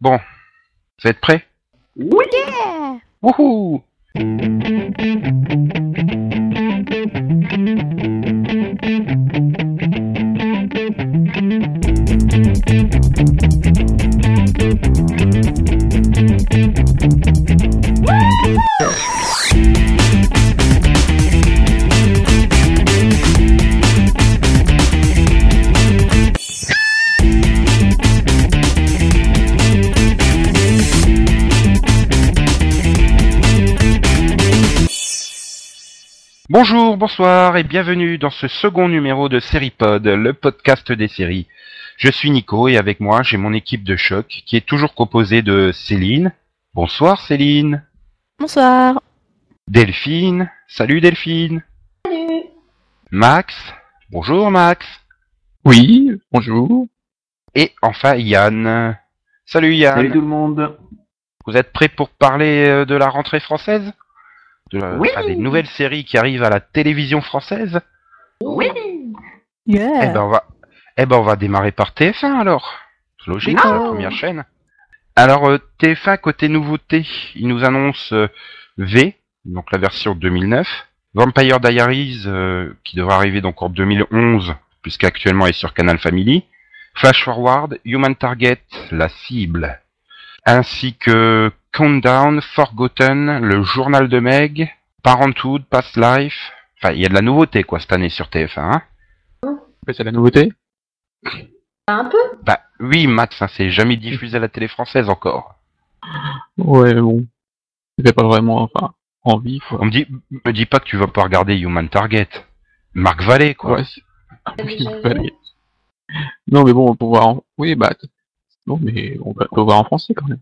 Bon, vous êtes prêts? Oui. Wouhou bonsoir et bienvenue dans ce second numéro de Seripod, le podcast des séries. Je suis Nico et avec moi j'ai mon équipe de choc qui est toujours composée de Céline. Bonsoir Céline. Bonsoir. Delphine. Salut Delphine. Salut Max. Bonjour Max. Oui, bonjour. Et enfin Yann. Salut Yann. Salut tout le monde. Vous êtes prêts pour parler euh, de la rentrée française? De, la- Oui. enfin, Des nouvelles séries qui arrivent à la télévision française Oui Eh Yeah. ben on va, eh ben on va démarrer par TF1 alors. C'est logique, c'est la première chaîne. Alors euh, TF1 côté nouveauté, il nous annonce euh, V, donc la version 2009, Vampire Diaries euh, qui devra arriver donc en 2011 puisqu'actuellement elle est sur Canal Family, Flash Forward, Human Target, la cible, ainsi que Countdown, Forgotten, le journal de Meg, Parenthood, Past Life. Enfin, il y a de la nouveauté quoi cette année sur TF1. Hein C'est la nouveauté Un peu Bah oui, Max, hein, c'est jamais diffusé à la télé française encore. Ouais, mais bon. Ça fait pas vraiment enfin, envie, quoi. On me dit, me dis pas que tu vas pas regarder Human Target. Marc Vallée, quoi. Ouais, vu fallait- Non, mais bon, pour voir en... Oui, bah... Non, mais on peut, peut voir en français, quand même.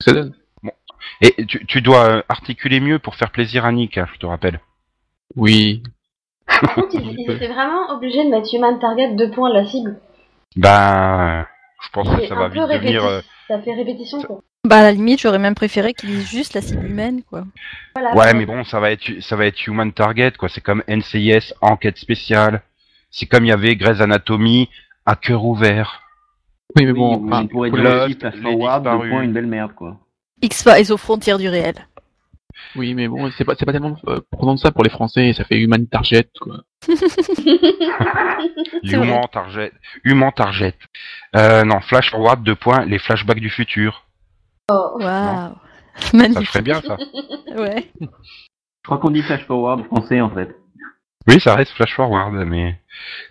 Ça donne. Et tu, tu dois euh, articuler mieux pour faire plaisir à Nick, hein, je te rappelle. Oui. Par contre, ils, ils étaient vraiment obligés de mettre Human Target deux points la cible. Ben, euh, je pense que C'est ça un va peu vite devenir... répétitif. euh, Ça fait répétition, quoi. Bah à la limite, j'aurais même préféré qu'ils disent juste la cible humaine, quoi. Voilà. Ouais, mais bon, ça va être, ça va être Human Target, quoi. C'est comme NCIS, enquête spéciale. C'est comme il y avait Grey's Anatomy, à cœur ouvert. Oui, mais Oui, bon, vous- enfin, on pourrait faut dire la- aussi Flash les Forward, deux points, une belle merde, quoi. X-Files aux frontières du réel. Oui, mais bon, c'est pas, c'est pas tellement euh, prenant de ça pour les Français, ça fait Human Target, quoi. C'est Human Target. Human Target. Euh, non, Flash Forward, deux points, les flashbacks du futur. Oh. Waouh. Ça Magnifique. ferait bien, ça. Ouais. Je crois qu'on dit Flash Forward français, en fait. Oui, ça reste Flash Forward, mais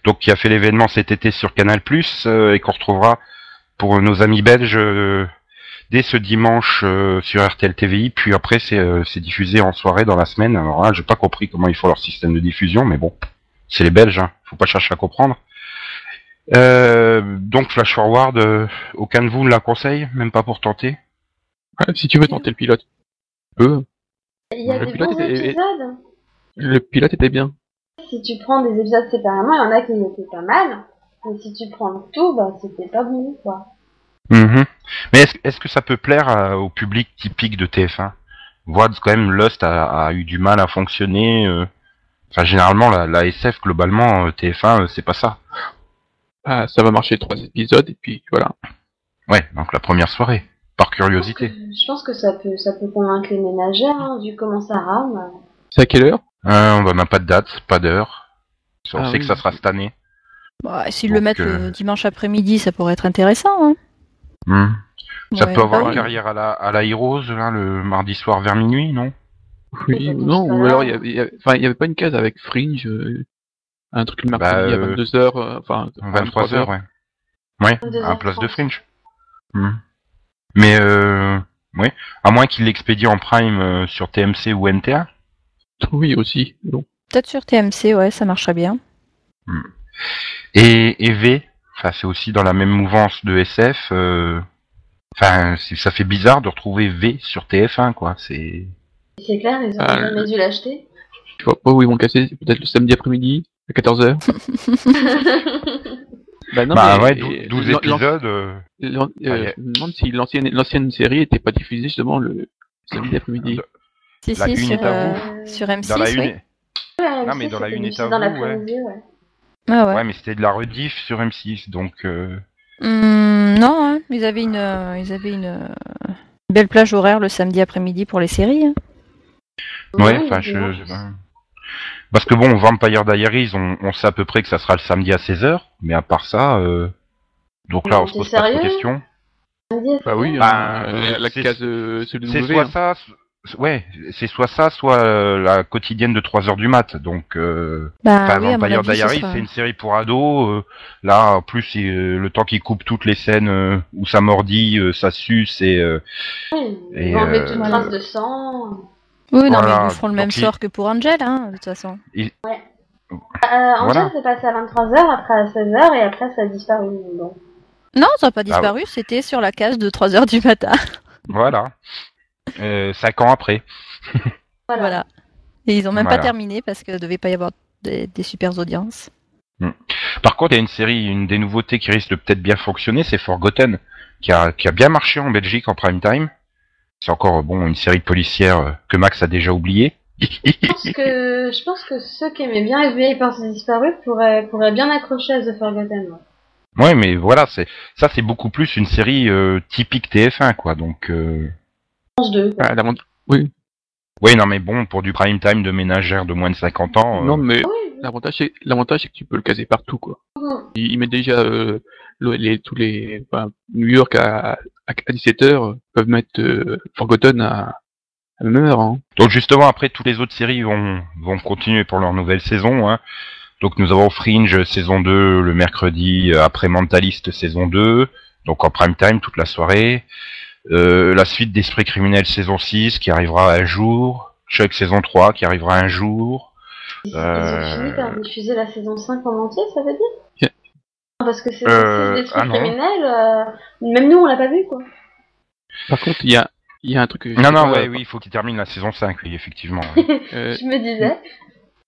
donc qui a fait l'événement cet été sur Canal euh, et qu'on retrouvera pour nos amis belges euh, dès ce dimanche euh, sur RTL TVI. Puis après, c'est euh, c'est diffusé en soirée dans la semaine. Alors là, j'ai pas compris comment ils font leur système de diffusion, mais bon, c'est les Belges, hein. faut pas chercher à comprendre. Euh, donc Flash Forward, euh, aucun de vous ne la conseille, même pas pour tenter? Ouais, si tu veux tenter le pilote. tu peux. Il y a Le des pilote bons était- épisodes. Le pilote était bien. Si tu prends des épisodes séparément, il y en a qui étaient pas mal. Mais si tu prends tout, bah c'était pas bon, quoi. Mhm. Mais est-ce que ça peut plaire à- au public typique de TF1 Voit quand même Lost a, a eu du mal à fonctionner. euh. Enfin, généralement, la, la SF, globalement, euh, TF1, euh, c'est pas ça. Ah, ça va marcher trois épisodes, et puis voilà. Ouais, donc la première soirée, par curiosité. Je pense que ça peut, ça peut convaincre les ménagères, hein, vu comment ça rame. C'est à quelle heure? Euh, on n'a pas de date, pas d'heure. On Ah sait oui. que ça sera cette année. Bah, S'ils le mettent euh, le dimanche après-midi, ça pourrait être intéressant. Hein. Hmm. Ça Ouais, peut avoir bah une oui. carrière à la, à la Heroes, là, le mardi soir vers minuit, non? Oui, non, ou alors il y avait, pas une case avec Fringe, euh, un truc le mercredi Bah, à euh, 22h, euh, enfin, 23 heures, ouais. Ouais, 22 à place de Fringe. Hmm. Mais euh, ouais, à moins qu'il l'expédie en prime euh, sur TMC ou NTA. Oui, aussi. Peut-être sur TMC, ouais, ça marcherait bien. Et, et V, enfin c'est aussi dans la même mouvance de SF. euh, Enfin, ça fait bizarre de retrouver V sur TF1, quoi. C'est C'est clair, ils auraient Ah, jamais dû l'acheter. Je vois pas où ils vont casser, peut-être le samedi après-midi, à 14h. bah non, bah mais- ouais, dou- 12 l'an- épisodes. euh, euh, je me demande si l'ancienne, l'ancienne série était pas diffusée justement le samedi après-midi. Si, La si, une sur, est à euh, vous. sur M6, dans la oui. une. Ouais, Non, mais dans la une est à vous, ouais. Ah ouais. Ouais, mais c'était de la rediff sur M6, donc. euh, Hum, non, hein. Ils avaient une, euh, ils avaient une euh, belle plage horaire le samedi après-midi pour les séries. hein. Ouais, Oui, enfin, je... ben, Parce que bon, Vampire Diaries, on, on sait à peu près que ça sera le samedi à 16h, mais à part ça... euh, Donc là, on se pose pas de questions. Bah oui, Bah, la c'est- case euh, celui de C'est soit hein. ça, ouais, c'est soit ça, soit euh, la quotidienne de 3 heures du mat. Donc, euh, Bah enfin, oui, Vampire Diaries, c'est une série pour ados. euh, là, en plus, c'est, euh, le temps qu'ils coupent toutes les scènes euh, où ça mordit, euh, ça suce et euh, Oui, Et, toute trace de sang. Oui, non, Voilà, mais ils nous feront le même donc il- sort que pour Angel, hein, de toute façon. Euh, en Voilà. fait, c'est passé à 23h, après à 16h, et après ça a disparu. Donc. Non, ça n'a pas Ah disparu, c'était sur la case de 3h du matin. voilà. Euh, cinq ans après. Voilà. Voilà. Et ils ont même Voilà. pas terminé parce que devait pas y avoir des, des super audiences. Par contre, il y a une série, une des nouveautés qui risque de peut-être bien fonctionner, c'est Forgotten, qui a, qui a bien marché en Belgique en prime time. C'est encore bon une série policière euh, que Max a déjà oubliée. Je pense que, je pense que ceux qui aimaient bien FBI Parts disparu pourraient, pourraient bien accrocher à The Forgotten. ouais. Ouais, mais voilà, c'est ça, c'est beaucoup plus une série euh, typique TF1, quoi. Donc, euh... France 2. quoi. Ah, oui. oui, non, mais bon, pour du prime time de ménagère de moins de 50 ans. euh, Non, mais Oui, l'avantage, c'est, l'avantage, c'est que tu peux le caser partout, quoi. Ils, ils mettent déjà, euh, les, tous les, enfin, New York à, à, 17h, peuvent mettre, euh, Forgotten à, à même heure, hein. Donc justement, après, toutes les autres séries vont vont continuer pour leur nouvelle saison. Hein. Donc nous avons Fringe saison 2 le mercredi euh, après Mentalist saison 2, donc en prime time toute la soirée. Euh, la suite d'Esprit criminel saison 6 qui arrivera un jour. Chuck saison 3 qui arrivera un jour. Ils, ils Euh, ont fini par diffuser la saison 5 en entier, ça veut dire Yeah. Non, Parce que c'est Euh, des trucs ah criminels, euh, même nous on l'a pas vu quoi. Par contre, il y a, il y a un truc que Non, non, pas, ouais, oui, il faut qu'il termine la saison 5, oui, effectivement. Euh, Je me disais.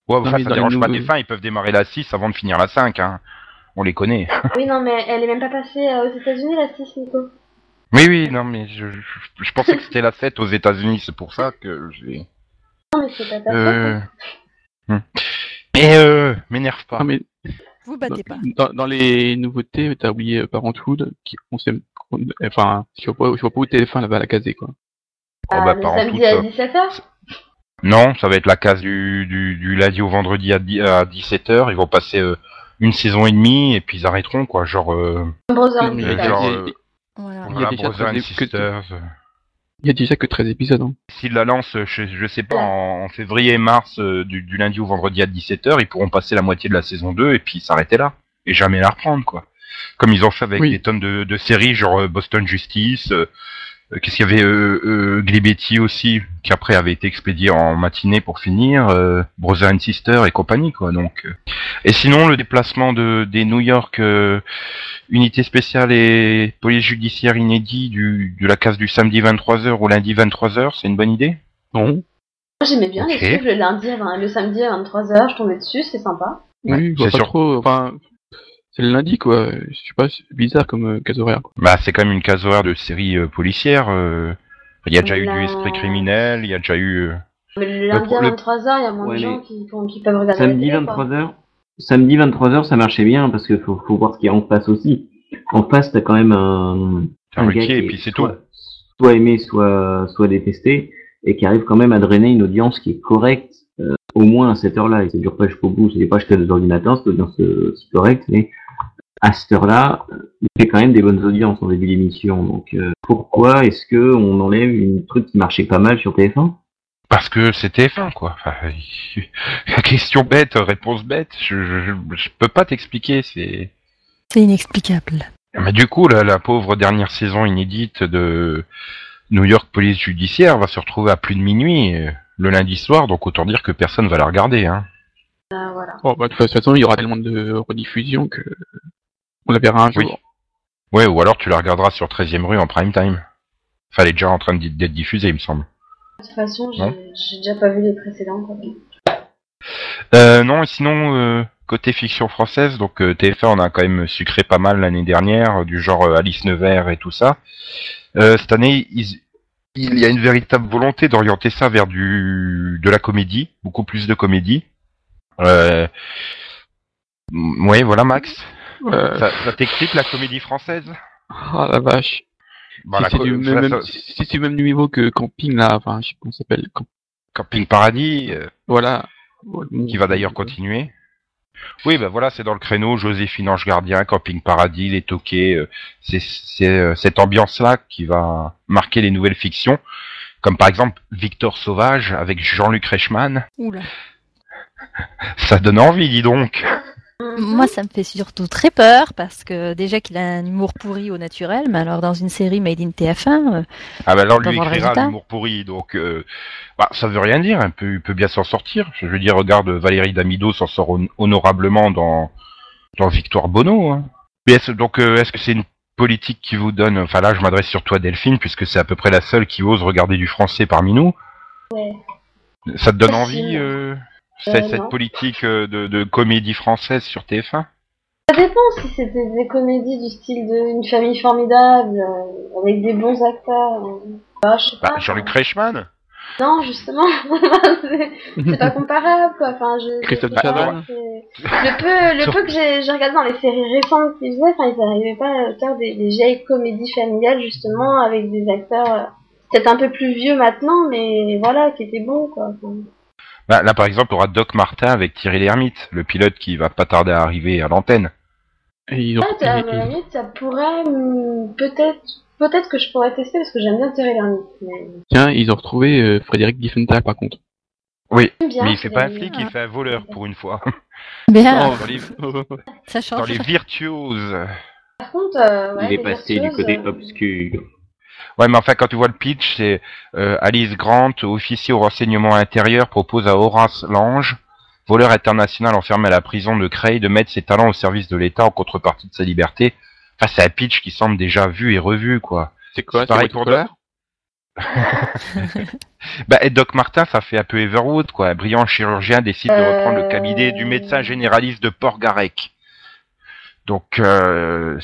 Ouais, Non, ça les dérange pas des fins, ils peuvent démarrer la 6 avant de finir la 5, hein. On les connaît. Oui, non, mais elle est même pas passée euh, aux États-Unis la 6, Nico. Oui, oui, non, mais je, je, je pensais que c'était la 7 aux États-Unis, c'est pour ça que j'ai. Non, mais c'est pas ta. Euh... hein. hmm. Mais euh, m'énerve pas. non, mais Vous battez pas. dans, dans les nouveautés, t'as oublié Parenthood, qui, on sait, enfin, je vois pas, je vois pas où TF1 là-bas à la caser, quoi. Oh, Ah, bah, le samedi à ça. 17h Non, ça va être la case du, du, du lundi au vendredi à, dix- à 17h. Ils vont passer euh, une saison et demie et puis ils arrêteront, quoi. Genre, euh, Euh, genre, il y a- Voilà. Il y a voilà, déjà Brother and très- que-. Il y a déjà que 13 épisodes, hein. S'ils la lancent, je, je sais pas, en, en février et mars, euh, du, du lundi au vendredi à 17h, ils pourront passer la moitié de la saison 2 et puis s'arrêter là. Et jamais la reprendre, quoi. Comme ils ont fait avec Oui. des tonnes de, de séries, genre euh, Boston Justice, euh, qu'est-ce qu'il y avait, euh, euh, Glee Betty aussi, qui après avait été expédié en matinée pour finir, euh, Brother and Sister et compagnie, quoi. Donc, euh. Et sinon, le déplacement de, des New York euh, unités spéciales et police judiciaire inédit du, de la case du samedi 23h au lundi 23h, c'est une bonne idée? Non. Moi j'aimais bien les suivre le lundi, à vingt- le samedi à 23h, je tombais dessus, c'est sympa. Oui, je vois c'est pas sûr. trop, enfin, c'est le lundi, quoi. Je sais pas, c'est bizarre comme euh, case horaire, quoi. Bah, c'est quand même une case horaire de série euh, policière. euh. Il y a déjà eu La- du esprit criminel, il y a déjà eu. euh, Mais le lundi pro- à le- 23h, il y a moins Ouais, de gens mais- qui, qui- qui peuvent regarder Samedi la télé, quoi. 23h. Samedi 23h, ça marchait bien parce que faut, faut voir ce qu'il y a en face aussi. En face, t'as quand même un, Un gars qui et est puis c'est soit, soit aimé, soit, soit détesté, et qui arrive quand même à drainer une audience qui est correcte, euh, au moins à cette heure-là. Et ça dure pas jusqu'au bout, c'est pas jusqu'à 2h du matin, cette audience euh, c'est correcte, mais à cette heure-là, il fait quand même des bonnes audiences en début d'émission. Donc euh, pourquoi est-ce que on enlève une truc qui marchait pas mal sur TF1 Parce que c'est TF1, quoi. Enfin, question bête, réponse bête. Je, je, je- peux pas t'expliquer. C'est. C'est inexplicable. Mais du coup, la, la pauvre dernière saison inédite de New York Police Judiciaire va se retrouver à plus de minuit euh, le lundi soir, donc autant dire que personne va la regarder. Hein. Euh, voilà. Bon, bah, de toute façon, il y aura tellement de rediffusion que on la verra un Oui. jour. Ouais, ou alors tu la regarderas sur 13ème rue en prime time. Enfin, elle est déjà en train d'être diffusée, il me semble. De toute façon, j'ai déjà pas vu les précédents. Quoi. Euh, non, et sinon, euh, côté fiction française, donc euh, TF1, on a quand même sucré pas mal l'année dernière, du genre euh, Alice Nevers et tout ça. Euh, cette année, ils- il y a une véritable volonté d'orienter ça vers du de la comédie, beaucoup plus de comédie. Euh, ouais, voilà Max. Euh, Ça, ça t'excite la comédie française? Ah la vache. Bon, si la c'est du même, ça- même- si c'est du même niveau que Camping là, enfin je sais pas comment ça s'appelle. Camp- Camping Paradis, euh, Voilà. qui va d'ailleurs continuer. Oui, ben voilà, c'est dans le créneau Joséphine Ange Gardien, Camping Paradis, Les Toqués. euh, c'est c'est, euh, cette ambiance-là qui va marquer les nouvelles fictions, comme par exemple Victor Sauvage avec Jean-Luc Reichmann. Oula. Ça donne envie, dis donc. Moi, ça me fait surtout très peur parce que déjà qu'il a un humour pourri au naturel, mais alors dans une série made in TF1, euh, Ah ben alors lui écrira l'humour pourri, donc euh, bah, ça veut rien dire, il peut, il peut bien s'en sortir. Je veux dire, regarde, Valérie Damido s'en sort hon- honorablement dans, dans Victoire Bono. Hein. Mais donc euh, est-ce que c'est une politique qui vous donne, enfin là je m'adresse surtout à Delphine, puisque c'est à peu près la seule qui ose regarder du français parmi nous. Ouais. Ça te donne Facile. envie, euh, cette, Euh, cette non. politique euh, de, de comédie française sur TF1 Ça dépend si c'était des comédies du style de Une famille formidable, euh, avec des bons acteurs. euh. Bah, je sais bah, pas. Jean-Luc Reichmann Non, justement, c'est pas comparable, quoi. Enfin, je, Christophe Chavannes. Le peu, le Sur- peu que j'ai regardé dans les séries récentes qu'ils faisaient, enfin, ils n'arrivaient pas à faire des, des vieilles comédies familiales, justement, avec des acteurs euh, peut-être un peu plus vieux maintenant, mais voilà, qui étaient bons, quoi. Enfin, Bah, Là par exemple, on aura Doc Martin avec Thierry Lhermitte, le pilote qui va pas tarder à arriver à l'antenne. Et ont, peut-être, à la limite, ça pourrait, hum, peut-être, peut-être que je pourrais tester parce que j'aime bien Thierry Lhermitte. Mais tiens, ils ont retrouvé euh, Frédéric Diffenthal par contre. Oui, bien. mais il fait pas un flic, il fait un voleur pour une fois. bien, dans, les, ça dans change. les virtuoses. Par contre, euh, ouais, Il est passé du côté euh, obscur. Ouais, mais enfin, quand tu vois le pitch, c'est euh, Alice Grant, officier au renseignement intérieur, propose à Horace Lange, voleur international enfermé à la prison de Creil, de mettre ses talents au service de l'État en contrepartie de sa liberté. Enfin, c'est un pitch qui semble déjà vu et revu, quoi. C'est quoi C'est pareil pour Bah, et Doc Martin, ça fait un peu Everwood, quoi. Un brillant chirurgien décide de reprendre le cabinet du médecin généraliste de Port-Garec. Donc, euh,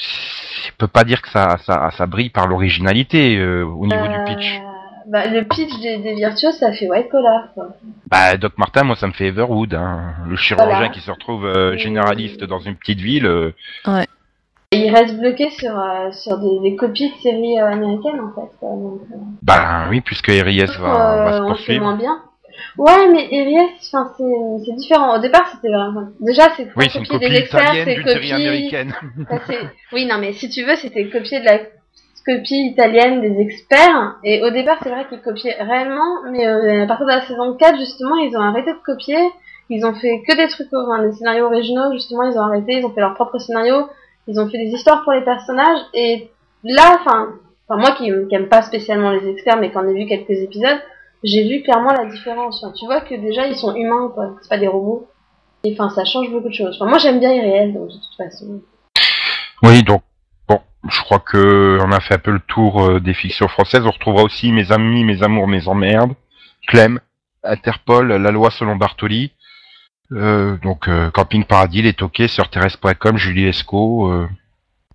je peux pas dire que ça, ça, ça brille par l'originalité euh, au niveau du pitch. Euh, Bah, le pitch des, des virtuoses, ça fait white collar, quoi. Bah, Doc Martin, moi, ça me fait Everwood, hein. le chirurgien Voilà. qui se retrouve euh, généraliste dans une petite ville. euh, Et il reste bloqué sur, euh, sur des, des copies de séries euh, américaines, en fait. Quoi. Donc, euh, bah oui, puisque RIS va, va se euh, on fait poursuivre. moins bien. Ouais, mais enfin, c'est c'est différent. Au départ, c'était vraiment... Déjà, c'est Oui, copier copie des experts, c'est copier... américaine. Enfin, c'est- oui, non, mais si tu veux, c'était copier de la copie italienne des experts. Et au départ, c'est vrai qu'ils copiaient réellement, mais euh, à partir de la saison 4, justement, ils ont arrêté de copier. Ils ont fait que des trucs, enfin, des scénarios originaux, justement, ils ont arrêté, ils ont fait leur propre scénario, ils ont fait des histoires pour les personnages. Et là, enfin, enfin moi qui, qui aime pas spécialement les experts, mais qui en ai vu quelques épisodes, j'ai vu clairement la différence. Enfin, tu vois que déjà, ils sont humains, quoi. C'est pas des robots. Et enfin, ça change beaucoup de choses. Enfin, moi, j'aime bien Irréel, donc de toute façon. Oui, donc bon, je crois que on a fait un peu le tour euh, des fictions françaises. On retrouvera aussi Mes amis, mes amours, mes emmerdes, Clem, Interpol, La loi selon Bartoli, euh, donc euh, Camping Paradis, Les Toqués, sur Thérèse.com, Julie Esco,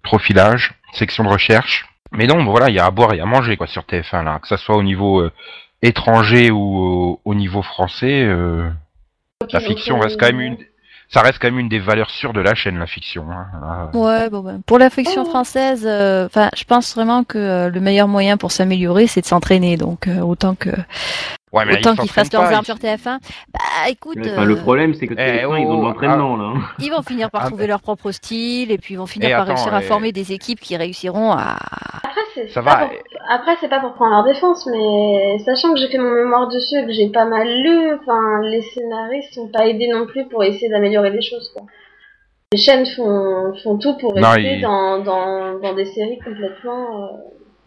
Profilage, section de recherche. Mais non, voilà, il y a à boire et à manger quoi sur TF1 là, que ça soit au niveau étranger ou au, au niveau français. euh, la fiction reste quand même une, ça reste quand même une des valeurs sûres de la chaîne, la fiction. Hein. Ouais, bon, ben, pour la fiction Oh. française, euh, enfin, je pense vraiment que euh, le meilleur moyen pour s'améliorer, c'est de s'entraîner. Donc, euh, autant que Ouais, mais autant ils qu'ils fassent leurs armes ils- sur TF1. Bah, écoute, le problème, c'est que Eh, TF1, ils ont oh, de l'entraînement, là. ils vont finir par Ah, trouver leur propre style et puis ils vont finir Et par attends, réussir à et- former des équipes qui réussiront à. Après, c'est Ça va, pour- Après, c'est pas pour prendre leur défense, mais sachant que j'ai fait mon mémoire dessus et que j'ai pas mal lu, enfin, les scénaristes sont pas aidés non plus pour essayer d'améliorer les choses, quoi. Les chaînes font, font tout pour Non, rester dans, dans, dans des séries complètement... euh,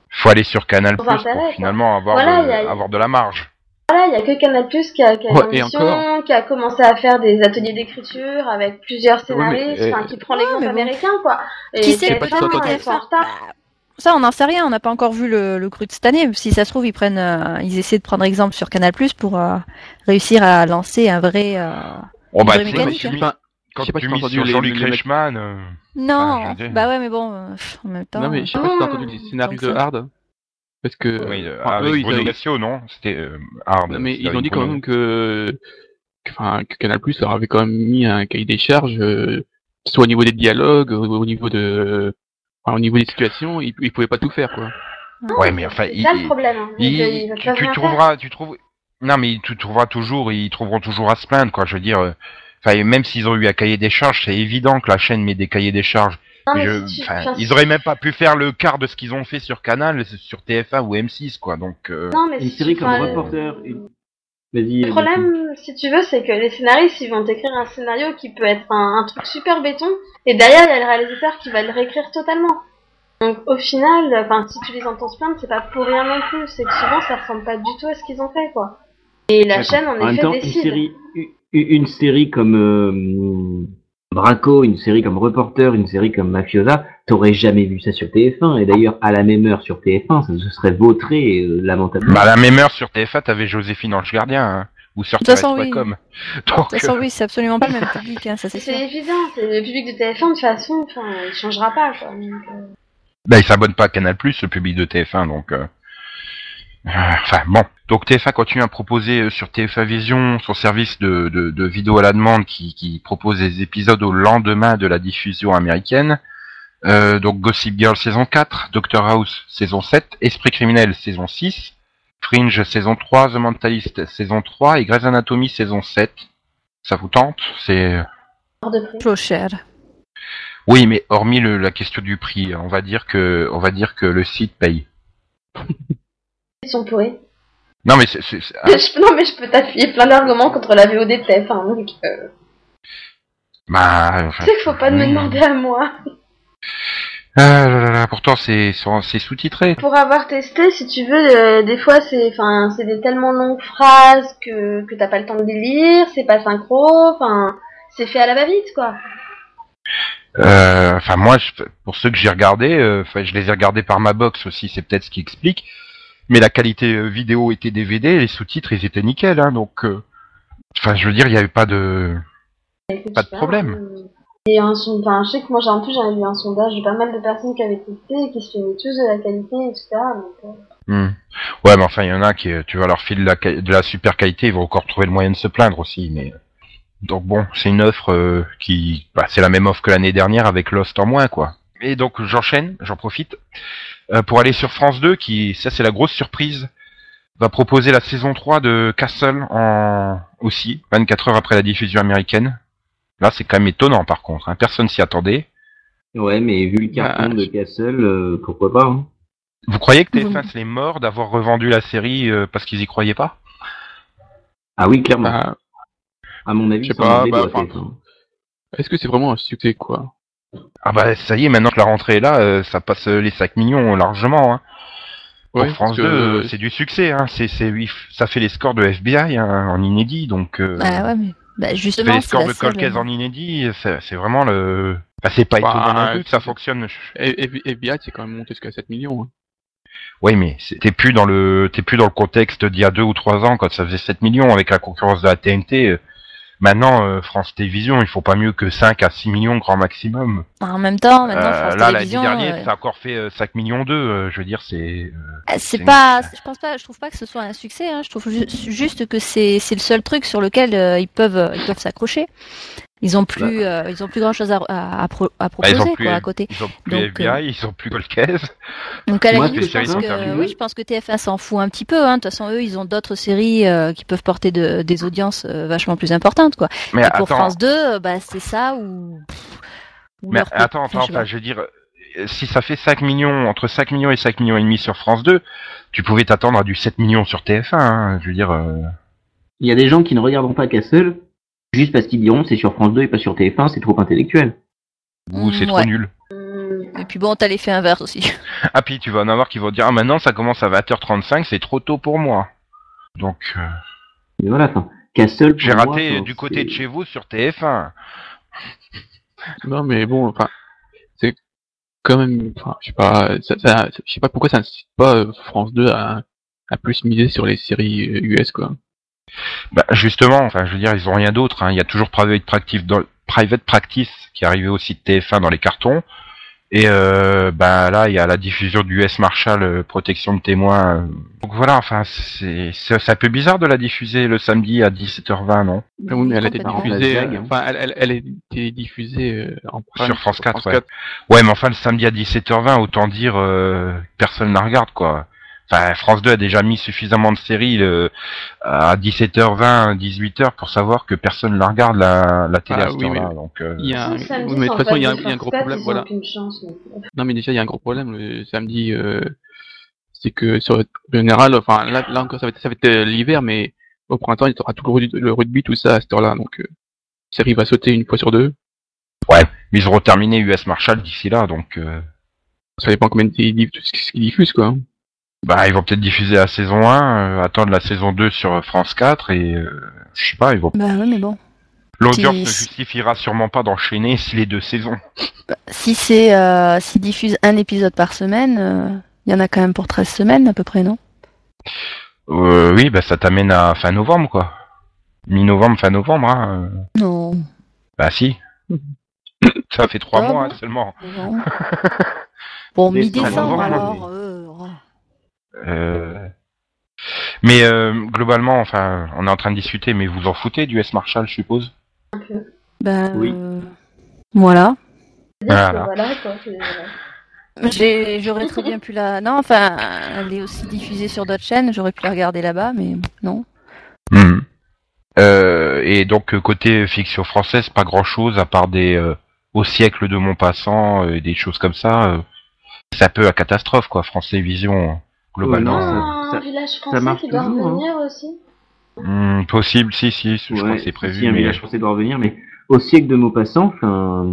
faut aller sur Canal Plus pour finalement avoir, Voilà, de, a- avoir de la marge. Voilà, il y a que Canal Plus qui a, qui a Ouais, une et émission, encore. qui a commencé à faire des ateliers d'écriture avec plusieurs Ouais, mais, scénaristes, euh, enfin, qui prend l'exemple mais bon. américain, quoi. Et Qui sait, TF1 peut-être est que TF1, en retard. Ça, on n'en sait rien. On n'a pas encore vu le, le cru de cette année. Si ça se trouve, ils prennent, euh, ils essaient de prendre exemple sur Canal Plus pour euh, réussir à lancer un vrai. euh, Oh, bah, mécanique, quand tu hein. quand je sais pas tu mises entendu sur les- Jean-Luc Reichmann, euh, Non, bah ouais, mais bon, pff, en même temps. Non mais je sais pas si t'as entendu les scénaristes donc de. Hard. Parce que oui, euh, enfin, avec eux, ils, Bruno ils- Gassio, non? C'était euh, Hard. non, mais ils ont dit quand même que, enfin, que Canal Plus leur avait quand même mis un cahier des charges, euh, soit au niveau des dialogues, au, au niveau de, enfin, au niveau des situations, il, il pouvait pas tout faire, quoi. Ouais, mais enfin, il- le problème. hein. il- tu, faire. trouveras, tu trouves. Non, mais tu trouveras toujours, ils trouveront toujours à se plaindre, quoi. Je veux dire, euh, enfin, même s'ils ont eu un cahier des charges, c'est évident que la chaîne met des cahiers des charges. Non, mais Je- si tu- enfin, enfin, ils auraient même pas pu faire le quart de ce qu'ils ont fait sur Canal, sur TF1 ou M6, quoi. Donc, euh, Non, mais Une si série comme enfin, Reporter. une- Vas-y. Le problème, si tu veux, c'est que les scénaristes, ils vont t'écrire un scénario qui peut être un, un truc super béton, et derrière, il y a le réalisateur qui va le réécrire totalement. Donc, au final, enfin, si tu les entends se plaindre, c'est pas pour rien non plus, c'est que souvent, ça ressemble pas du tout à ce qu'ils ont fait, quoi. Et la chaîne, en, En même effet, série, une série comme euh, Braco, une série comme Reporter, une série comme Mafiosa, t'aurais jamais vu ça sur TF1. Et d'ailleurs, à la même heure sur TF1, ça se serait vautré euh, lamentablement. bah, à la même heure sur TF1, t'avais Joséphine Ange Gardien, hein, ou sur De toute façon, TF1.com. De Donc, toute façon, euh, oui, c'est absolument pas le même public, hein, ça c'est sûr. C'est évident, c'est le public de TF1, de toute façon, enfin, il changera pas, quoi. Donc, euh, bah, il s'abonne pas à Canal+, le public de TF1, donc... euh, Enfin, bon. Donc TF1 continue à proposer euh, sur TF1 Vision son service de, de, de vidéo à la demande qui, qui propose des épisodes au lendemain de la diffusion américaine. Euh, donc Gossip Girl saison 4, Doctor House saison 7, Esprit criminel saison 6, Fringe saison 3, The Mentalist saison 3 et Grey's Anatomy saison 7. Ça vous tente? C'est prix. Trop cher. oui, mais hormis le, la question du prix, on va dire que on va dire que le site paye. Sont pourris. Non mais c'est c'est- c'est- Je- non, mais je peux t'appuyer plein d'arguments contre la VOD de TF1, donc, euh, bah, enfin, tu sais qu'il faut pas me demander à moi. Ah là là là, pourtant c'est sous-titré. Pour avoir testé, si tu veux, euh, des fois c'est, enfin, c'est des tellement longues phrases que que t'as pas le temps de les lire, c'est pas synchro, enfin, c'est fait à la va-vite quoi. Euh, Enfin moi, je- pour ceux que j'ai regardés, euh, je les ai regardés par ma box aussi, c'est peut-être ce qui explique. Mais la qualité euh, vidéo était DVD, les sous-titres ils étaient nickel, hein, donc. euh, Enfin, je veux dire, il n'y avait pas de. Écoute, Pas de problème. euh, Et un son, enfin, je sais que moi j'ai en plus j'avais vu un sondage de pas mal de personnes qui avaient testé et qui se plaignaient tous de la qualité, etc. Donc, euh, Hmm. Ouais, mais enfin, il y en a qui, tu vas leur filer de la, quali- de la super qualité, ils vont encore trouver le moyen de se plaindre aussi. Mais donc bon, c'est une offre euh, qui, bah, c'est la même offre que l'année dernière avec Lost en moins, quoi. Et donc j'enchaîne, j'en profite pour aller sur France 2, qui, ça c'est la grosse surprise, va proposer la saison 3 de Castle en aussi 24 heures après la diffusion américaine. Là, c'est quand même étonnant, par contre. Hein. Personne s'y attendait. Ouais, mais vu le carton Bah, de Castle, euh, pourquoi pas hein. Vous croyez que Vous- TF1 c'est les morts d'avoir revendu la série euh, parce qu'ils y croyaient pas? Ah oui, clairement. Bah, à mon avis, je sais pas, bah, hein. est-ce que c'est vraiment un succès, quoi? Ah bah ça y est, maintenant que la rentrée est là, euh, ça passe les 5 millions largement. Hein. Pour Ouais, France parce que, 2, euh, c'est du succès. Hein. C'est, c'est, oui, ça fait les scores de FBI hein, en inédit, donc euh, Bah ouais, mais bah, ça fait justement, les c'est scores de Colcase en inédit. C'est, vraiment le. Bah, c'est pas Bah, étonnant non plus que ça fonctionne. FBI, c'est quand même monté jusqu'à 7 millions. hein. Oui, mais t'es plus dans le, t'es plus dans le contexte d'il y a deux ou trois ans quand ça faisait 7 millions avec la concurrence de la TNT. Maintenant, euh, France Télévisions, il faut pas mieux que 5 à 6 millions grand maximum. En même temps, maintenant, Euh, France là, l'année Télévisions, dernière, euh, ça a encore fait euh, 5 millions 2. euh, je veux dire, c'est. Euh, C'est C'est une- pas, je pense pas, je trouve pas que ce soit un succès. Hein. Je trouve ju- juste que c'est le seul truc sur lequel ils peuvent ils peuvent s'accrocher. Ils ont plus euh, ils ont plus grand chose à, à, à pro- à Bah, ils proposer ont plus, quoi à côté. Ils ont plus Donc, FBI, ils ont plus. Donc à la limite, je pense que oui, je pense que TF1 s'en fout un petit peu. Hein. De toute façon, eux, ils ont d'autres séries euh, qui peuvent porter de, des audiences euh, vachement plus importantes quoi. Mais Et pour France 2, euh, bah c'est ça ou. mais leur- attends, enfin, attends, je veux dire, euh, si ça fait 5 millions, entre 5 millions et 5 millions et demi sur France 2, tu pouvais t'attendre à du 7 millions sur TF1, hein, je veux dire, euh, Il y a des gens qui ne regarderont pas Castle juste parce qu'ils diront c'est sur France 2 et pas sur TF1, c'est trop intellectuel. ou c'est Mm, trop ouais. nul. Et puis bon, t'as l'effet inverse aussi. Ah, puis tu vas en avoir qui vont dire, ah, maintenant ça commence à 20h35, c'est trop tôt pour moi. Donc, euh, Mais voilà, enfin, Castle. j'ai raté du côté de chez vous sur TF1. Non, mais bon, enfin, c'est quand même, enfin, je sais pas, ça, ça- je sais pas pourquoi ça incite pas euh, France 2 à, à plus miser sur les séries euh, US, quoi. Bah, justement, enfin, je veux dire, ils ont rien d'autre. hein. Il y a toujours Private Practice, dans, Private Practice qui est arrivé aussi de TF1 dans les cartons. Et euh, bah là, il y a la diffusion du US Marshall euh, protection de témoins. euh. Donc voilà, enfin, c'est c'est un peu bizarre de la diffuser le samedi à 17h20, non? Oui, mais elle a été Complètement. diffusée. Euh, hein. Enfin, elle, elle, elle a été diffusée en prime Sur France 4, ouais. Ouais, mais enfin, le samedi à 17h20, autant dire, euh, personne la regarde, quoi. Enfin, France 2 a déjà mis suffisamment de séries euh, à 17h20, 18h pour savoir que personne la regarde la, la télé Ah à ce oui, temps-là. oui. Donc, euh, Il y a un... Le samedi, oui, mais de sans toute façon, il y a, y un gros France 4, problème. Voilà. chance. Non, mais déjà, il y a un gros problème le samedi. Euh, c'est que sur le général, enfin, là, là encore, ça va être, ça va être euh, l'hiver, mais au printemps, il y aura tout le, rugby- le rugby, tout ça à cette heure-là. Donc, euh, la série va sauter une fois sur deux. mais ils auront terminé US Marshall d'ici là, donc euh, Ça dépend combien de ils diff- ce qu'ils diffusent, quoi. Bah ils vont peut-être diffuser la saison 1, euh, attendre la saison 2 sur France 4 et euh, je sais pas, ils vont. Bah ouais, mais bon. L'audience Si- ne justifiera sûrement pas d'enchaîner les deux saisons. Si c'est, euh, s'ils diffusent un épisode par semaine, euh, il y en a quand même pour 13 semaines à peu près, non? Euh, oui, bah ça t'amène à fin novembre, quoi. Mi-novembre, fin novembre, hein. Non. Bah si. ça fait trois Ah mois hein, seulement. non. Bon, Décembre, mi-décembre alors. Euh, Mais euh, globalement, enfin, on est en train de discuter, mais vous en foutez du S Marshall, je suppose? Ben, Oui. euh, voilà. Que Voilà. J'aurais très bien pu la. Non, enfin, elle est aussi diffusée sur d'autres chaînes. J'aurais pu la regarder là-bas, mais non. Euh, et donc côté fiction française, pas grand chose à part des euh, au siècle de Montpassant euh, et des choses comme ça. euh, c'est un peu la catastrophe quoi, France Télévisions globalement. Ouais, non, ça- un village ça français marche qui doit toujours, hein. revenir aussi. Hmm, possible, si si, je crois que c'est prévu. Si un mais... village français doit revenir, mais au siècle de Maupassant, enfin,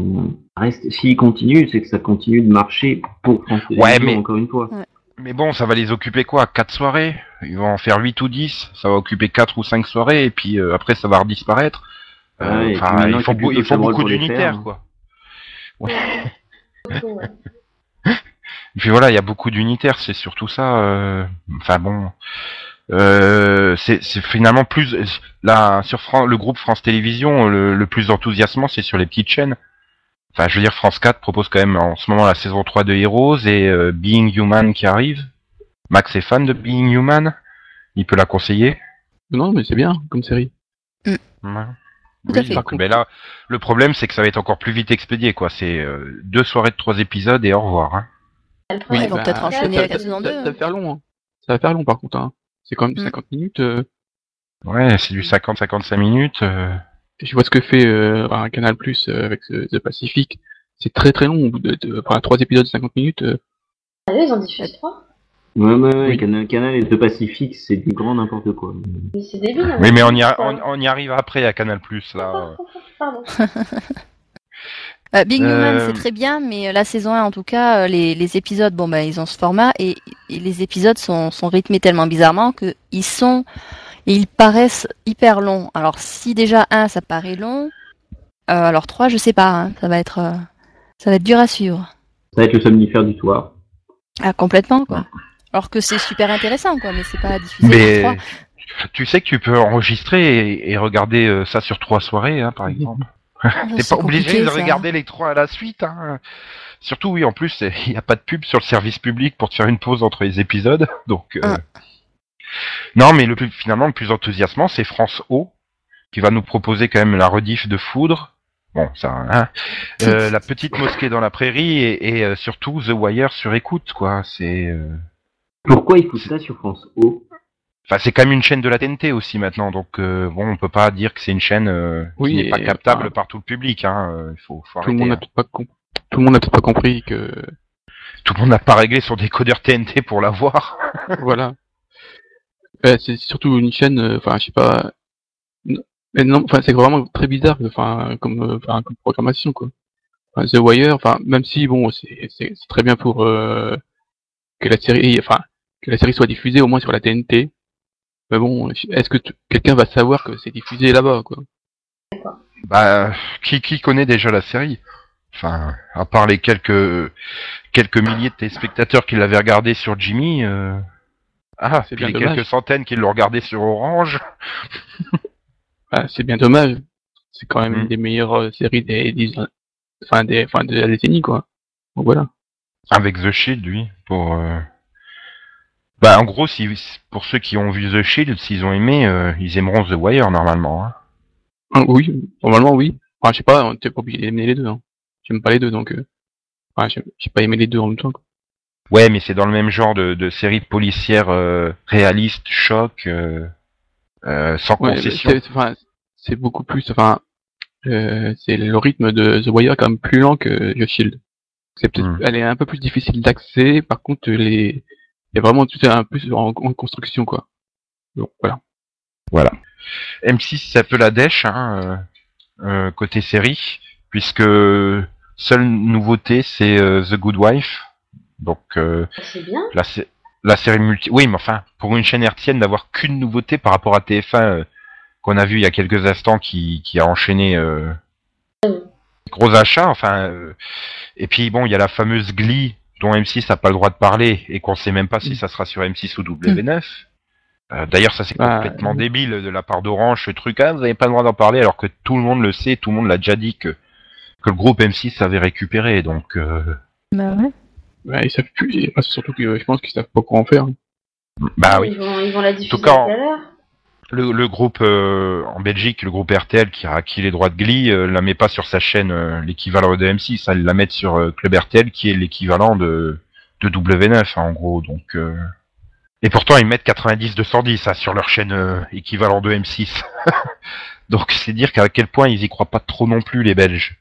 reste, s'il continue, c'est que ça continue de marcher pour France Ouais, mais- encore une fois. Mais bon, ça va les occuper quoi? Quatre soirées? Ils vont en faire 8 ou 10, ça va occuper quatre ou cinq soirées, et puis euh, après ça va redisparaître. Euh, Ouais, et puis Enfin, maintenant il faut, qu'il y a beau- plus il faut de beaucoup d'unitaires, faire. quoi. Ouais. Et puis voilà, il y a beaucoup d'unitaires, c'est surtout ça. euh, Enfin bon, euh, c'est c'est finalement plus là sur Fran- le groupe France Télévisions, le, le plus enthousiasmant, c'est sur les petites chaînes. Enfin, je veux dire, France 4 propose quand même en ce moment la saison 3 de Heroes et euh, Being Human qui arrive. Max est fan de Being Human, il peut la conseiller. Non, mais c'est bien comme série. Ouais. Oui, mais là, le problème, c'est que ça va être encore plus vite expédié, quoi. C'est euh, deux soirées de trois épisodes et au revoir. Hein. Oui, ils vont bah, peut-être ça- enchaîner la saison ça, 2. ça va faire long. Hein. Ça va faire long, par contre. Hein. C'est quand même Mm. 50 minutes. euh, Ouais, c'est du 50-55 minutes. euh. Je vois ce que fait euh, un Canal Plus euh, avec The Pacific. C'est très très long. Au bout de, de enfin, trois épisodes de 50 minutes. euh, Ah, Ils en diffusent trois. Ouais, ouais, ouais, Oui. Canal, Canal et le Pacifique, c'est du grand n'importe quoi. Mais c'est débile. hein. Oui, mais on y, a- Quoi. on, on y arrive après à Canal Plus là. Pardon. Euh, Big Euh, c'est très bien, mais euh, la saison 1, en tout cas, euh, les, les épisodes, bon, bah, ils ont ce format et, et les épisodes sont, sont rythmés tellement bizarrement que ils sont et ils paraissent hyper longs. Alors, si déjà 1, ça paraît long, euh, alors 3, je sais pas, hein, ça va être, euh, ça va être dur à suivre. Ça va être le somnifère du soir. Ah, complètement, quoi. Alors que c'est super intéressant, quoi, mais c'est pas diffusé Mais 3. tu sais que tu peux enregistrer et, et regarder euh, ça sur trois soirées, hein, par exemple. T'es pas obligé de regarder les trois à la suite. Hein. Surtout, oui, en plus, il n'y a pas de pub sur le service public pour te faire une pause entre les épisodes. Donc, euh, Ah. non, mais le plus, finalement, le plus enthousiasmant, c'est France O, qui va nous proposer quand même la rediff de Foudre. Bon, ça, hein. Euh, la petite mosquée dans la prairie et, et, euh, surtout The Wire sur écoute, quoi. C'est, euh, Pourquoi ils foutent ça sur France O? Enfin, c'est quand même une chaîne de la TNT aussi maintenant, donc euh, bon, on peut pas dire que c'est une chaîne euh, Oui, qui n'est pas captable par tout le public. Hein. euh, Il faut, faut tout le arrêter, monde n'a hein. pas tout le monde n'a peut-être pas compris que Tout le monde n'a pas réglé son décodeur TNT pour l'avoir. voilà. Euh, c'est surtout une chaîne, euh, enfin, je sais pas. non- mais non, enfin, c'est vraiment très bizarre, enfin, comme, euh, enfin, comme programmation, quoi. Enfin, The Wire, enfin, même si, bon, c'est, c'est, c'est très bien pour euh, que la série, enfin, que la série soit diffusée au moins sur la TNT. Mais bon, est-ce que quelqu'un va savoir que c'est diffusé là-bas, quoi? Bah, qui, qui connaît déjà la série? Enfin, à part les quelques quelques milliers de téléspectateurs qui l'avaient regardé sur Jimmy. euh, Ah, C'est puis bien les dommage. quelques centaines qui l'ont regardé sur Orange. Ah, c'est bien dommage. C'est quand même Mm. une des meilleures euh, séries des, des enfin des, enfin de la décennie quoi. Donc voilà. Avec The Shield, lui, pour. euh, Bah, en gros, si, pour ceux qui ont vu The Shield, s'ils ont aimé, euh, ils aimeront The Wire normalement. Hein. Ah, oui, normalement oui. Enfin, je sais pas, t'es pas obligé d'aimer les deux. Hein. J'aime pas les deux, donc. Euh... Enfin, j'ai j'ai pas aimé les deux en même temps. Quoi. Ouais, mais c'est dans le même genre de, de série policière euh, réaliste, choc, euh, sans concession. c'est beaucoup plus. Enfin, c'est le rythme de The Wire quand même plus lent que The Shield. C'est peut-être, Hmm. elle est un peu plus difficile d'accès. Par contre, les, il y a vraiment tout un peu en, en construction quoi. Donc voilà. Voilà. M6, c'est un peu la dèche, hein, euh, euh, côté série, puisque seule nouveauté, c'est euh, The Good Wife. Donc, euh, C'est bien. la, sé- la série multi... Oui, mais enfin, pour une chaîne hertzienne, d'avoir qu'une nouveauté par rapport à TF1, euh, qu'on a vu il y a quelques instants, qui, qui a enchaîné euh, gros achats, enfin... euh, et puis, bon, il y a la fameuse Glee, dont M6 n'a pas le droit de parler, et qu'on sait même pas si ça sera sur M6 ou W9. Euh, D'ailleurs, ça c'est Bah, complètement oui. débile de la part d'Orange, ce truc. Ah, vous n'avez pas le droit d'en parler, alors que tout le monde le sait, tout le monde l'a déjà dit que que le groupe M6 avait récupéré. Donc, euh, Bah ouais. Ouais, ils savent plus. surtout que je pense qu'ils savent pas quoi en faire. bah oui. Ils vont, ils vont la diffuser tout cas, tout à l'heure. Le, le groupe euh, en Belgique, le groupe RTL qui a acquis les droits de Glee, euh, la met pas sur sa chaîne euh, l'équivalent de M6, elle la met sur euh, Club RTL qui est l'équivalent de de W9 hein, en gros. Donc et pourtant ils mettent 90 210 hein, sur leur chaîne équivalent de M6. donc c'est dire qu'à quel point ils y croient pas trop non plus les Belges.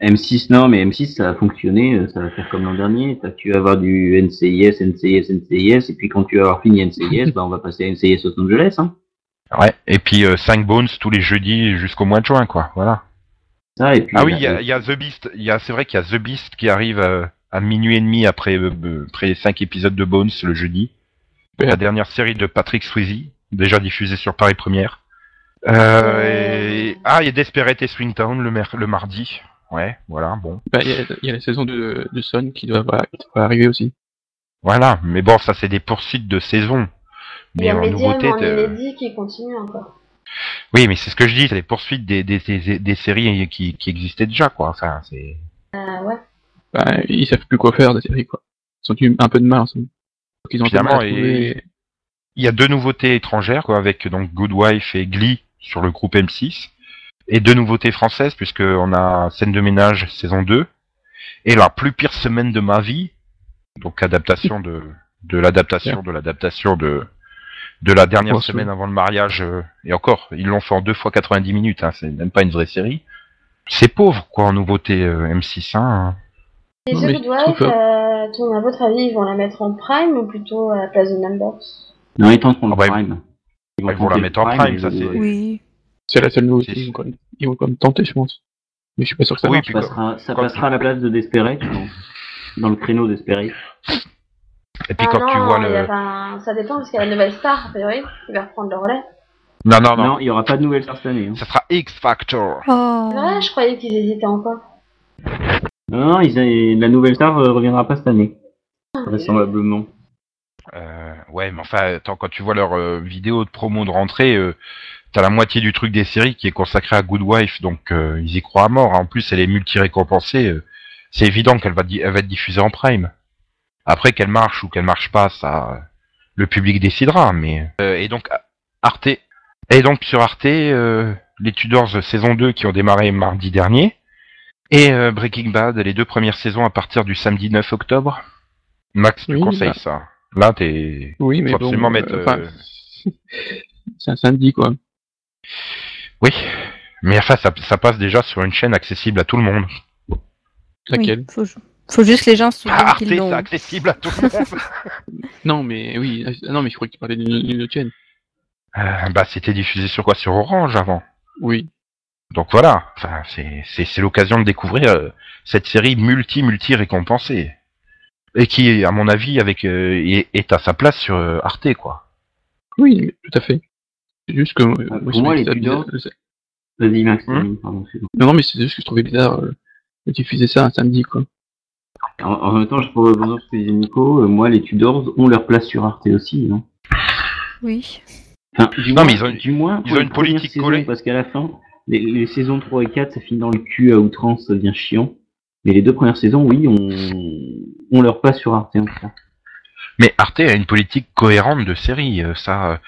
M6, non, mais M6, ça a fonctionné, euh, ça va faire comme l'an dernier. T'as- Tu vas avoir du NCIS, NCIS, NCIS, et puis quand tu vas avoir fini NCIS, bah, on va passer à NCIS Los Angeles, hein. Ouais. Et puis 5 Bones tous les jeudis jusqu'au mois de juin quoi. Voilà. Et puis, Ah oui, il y a, y a The Beast. Il y a, c'est vrai qu'il y a The Beast qui arrive euh, à minuit et demi après, euh, euh, après les cinq épisodes de Bones le jeudi. La dernière série de Patrick Swayze, déjà diffusée sur Paris Première. Euh, et... Ah, il y a Desperate et Swingtown le, mer- le mardi. Ouais, voilà, bon. Bah, Il y, a, il y a la saison de, de Son qui doit, qui doit arriver aussi. Voilà, mais bon, ça c'est des poursuites de saison. Il y Mais a en Medium nouveauté, en de- qui continue encore. oui, mais c'est ce que je dis, c'est des poursuites des, des, des, des séries qui, qui existaient déjà, quoi. Enfin, c'est. Ah ouais. Bah, ils savent plus quoi faire des séries quoi. Ils ont eu un peu de mal. en ce moment. Ils ont Finalement, trouver- Il y a deux nouveautés étrangères, quoi, avec donc Good Wife et Glee sur le groupe M6, et deux nouveautés françaises, puisque on a Scène de ménage saison 2, et la plus pire semaine de ma vie, donc adaptation de de l'adaptation de l'adaptation de de la dernière semaine avant le mariage, euh, et encore, ils l'ont fait en deux fois 90 minutes, hein, c'est même pas une vraie série. C'est pauvre, quoi, en nouveauté euh, M6, hein. Et Non, Wife, euh, ton- à votre avis, ils vont la mettre en prime ou plutôt à la place de Numbers? Non, ils tenteront le Ah bah, prime. ils vont la mettre en prime, ça, c'est- Oui. C'est la seule nouveauté. Ils vont, quand même, ils vont quand même tenter, je pense. Mais je suis pas sûr que ça Oui, marche. passera, ça Quand- passera à la place de Desperate, dans, dans le créneau Desperate. Et puis ah quand non, tu vois le... ça dépend parce qu'il y a la nouvelle star, a priori, qui va reprendre le relais. Non, non, non, Non, il y aura pas de nouvelle star cette année. hein. ça sera X Factor. Oh. C'est vrai, je croyais qu'ils hésitaient encore. Non, non, ils- la nouvelle star euh, reviendra pas cette année. Vraisemblablement. Euh, ouais, mais enfin, attends, quand tu vois leur euh, vidéo de promo de rentrée, euh, t'as la moitié du truc des séries qui est consacré à Good Wife, donc euh, ils y croient à mort. En plus, elle est multi-récompensée. euh, c'est évident qu'elle va, di- elle va être diffusée en prime. Après, qu'elle marche ou qu'elle marche pas, ça, euh, le public décidera. Mais euh, et donc Arte. Et donc sur Arte, euh, les Tudors saison 2 qui ont démarré mardi dernier. Et euh, Breaking Bad, les deux premières saisons à partir du samedi 9 octobre. Max, tu Oui, conseilles bah. ça? Là, t'es... Oui, mais Faut absolument mettre, enfin, c'est un samedi, quoi. Oui, mais enfin, ça, ça passe déjà sur une chaîne accessible à tout le monde. Laquelle Oui, faut, faut juste que les gens se souviennent Arte, qu'ils c'est l'ont. accessible à tout le monde. Non, mais oui. ah, Non, mais je croyais que tu parlais d'une autre chaîne. Euh, bah, c'était diffusé sur quoi? Sur Orange avant. Oui. Donc voilà, enfin, c'est, l'occasion de découvrir euh, cette série multi-multi récompensée. Et qui, à mon avis, avec euh, est, est à sa place sur euh, Arte, quoi. Oui, tout à fait. C'est juste que. euh, pour je moi, les bizarre- Vas-y, Max, Hum. pardon. Non, non, mais c'est juste que je trouvais bizarre euh, de diffuser ça un samedi, quoi. En, en même temps, je pourrais rebondir sur ce que disait Nico. euh, moi, les Tudors ont leur place sur Arte aussi. Non? Oui. enfin, du Non, moins, mais ils ont- du moins ils pour ont une politique saisons, collée. Parce qu'à la fin, les, les saisons 3 et 4, ça finit dans le cul à outrance, ça devient chiant. Mais les deux premières saisons, oui, on, on leur passe sur Arte en tout cas. Mais Arte a une politique cohérente de série, euh, ça.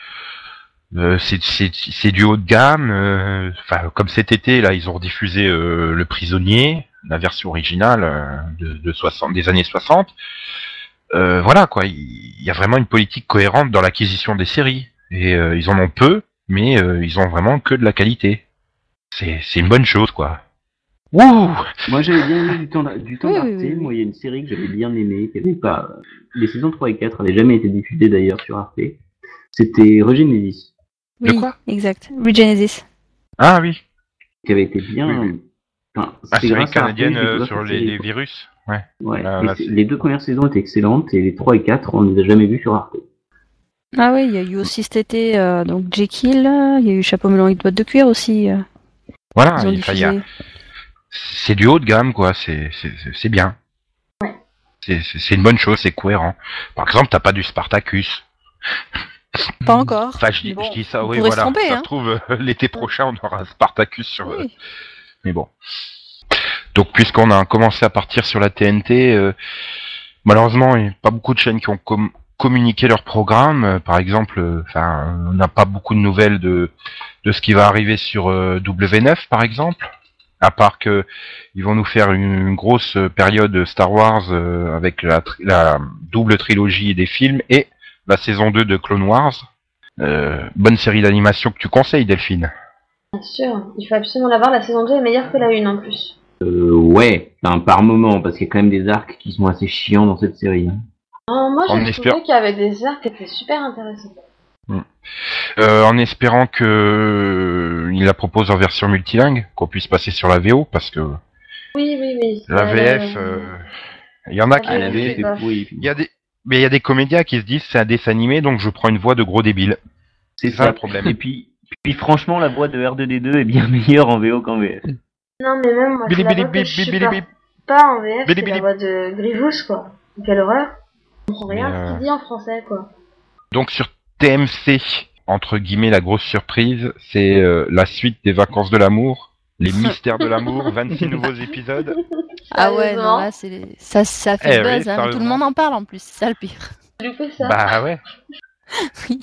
Euh, c'est c'est c'est du haut de gamme. euh, Enfin, comme cet été là, ils ont rediffusé euh, Le Prisonnier, la version originale euh, de, de 60 des années 60. Euh, voilà quoi, il y a vraiment une politique cohérente dans l'acquisition des séries et euh, ils en ont peu, mais euh, ils ont vraiment que de la qualité. C'est c'est une bonne chose quoi. Wouh Moi, j'avais bien aimé du temps, du temps Oui, d'Arte. oui, oui, oui. Moi, il y a une série que j'avais bien aimée, qui avait pas, les saisons 3 et 4 n'avaient jamais été diffusées d'ailleurs sur Arte. C'était De Oui, quoi? exact. Regenesis. Ah oui, qui avait été bien, Oui, enfin, la c'est grâce canadienne euh, sur les, virus. Ouais. Ouais. Ah, là, c'est- les deux premières saisons étaient excellentes et les 3 et 4, on les a jamais vus sur Arte. Ah oui, il y a eu aussi cet été euh, donc Jekyll, il y a eu Chapeau melon et boîte de cuir aussi. euh, Voilà, diffusé. c'est du haut de gamme, quoi. C'est c'est c'est- c'est bien. C'est c'est- c'est une bonne chose, c'est cohérent. Par exemple, t'as pas du Spartacus. Pas encore. Enfin, je dis, Mais bon, je dis ça, oui, se voilà. tromper, ça hein. se trouve euh, l'été prochain, on aura Spartacus sur. euh, Oui. Mais bon. Donc, puisqu'on a commencé à partir sur la TNT, euh, malheureusement, il n'y a pas beaucoup de chaînes qui ont com- communiqué leur programme. Par exemple, enfin, on n'a pas beaucoup de nouvelles de de ce qui va arriver sur euh, W9, par exemple. À part que ils vont nous faire une, une grosse période Star Wars avec la, la double trilogie des films et la saison 2 de Clone Wars. Euh, bonne série d'animation que tu conseilles, Delphine. Bien sûr, il faut absolument l'avoir. La saison 2 est meilleure que la 1 en plus. Euh, ouais, enfin, par moment, parce qu'il y a quand même des arcs qui sont assez chiants dans cette série. hein. Oh, moi, j'ai espère- trouvé qu'il y avait des arcs qui étaient super intéressants. Euh, en espérant que euh, il la propose en version multilingue, qu'on puisse passer sur la VO, parce que Oui, oui, oui. la VF, euh, il y en a qui, Ah, la VF c'est est pas- pourrie. il y a des, mais il y a des comédiens qui se disent c'est un dessin animé, donc je prends une voix de gros débile. C'est ça, le problème. Et puis, puis franchement, la voix de R2D2 est bien meilleure en VO qu'en VF. Non, mais même moi, Bili c'est la bili voix que je supporte pas en VF, Bili c'est bili. la voix de Grievous, quoi. Quelle horreur. Je comprends rien à ce euh, qu'il dit en français, quoi. Donc sur TMC, entre guillemets, la grosse surprise, c'est euh, la suite des vacances de l'amour, les mystères de l'amour, 26 nouveaux épisodes. Ah ouais, non, là, c'est ça, ça fait Eh buzz, oui, hein, mais tout le monde en parle en plus, c'est ça le pire. Du coup, ça. Bah ouais. Oui.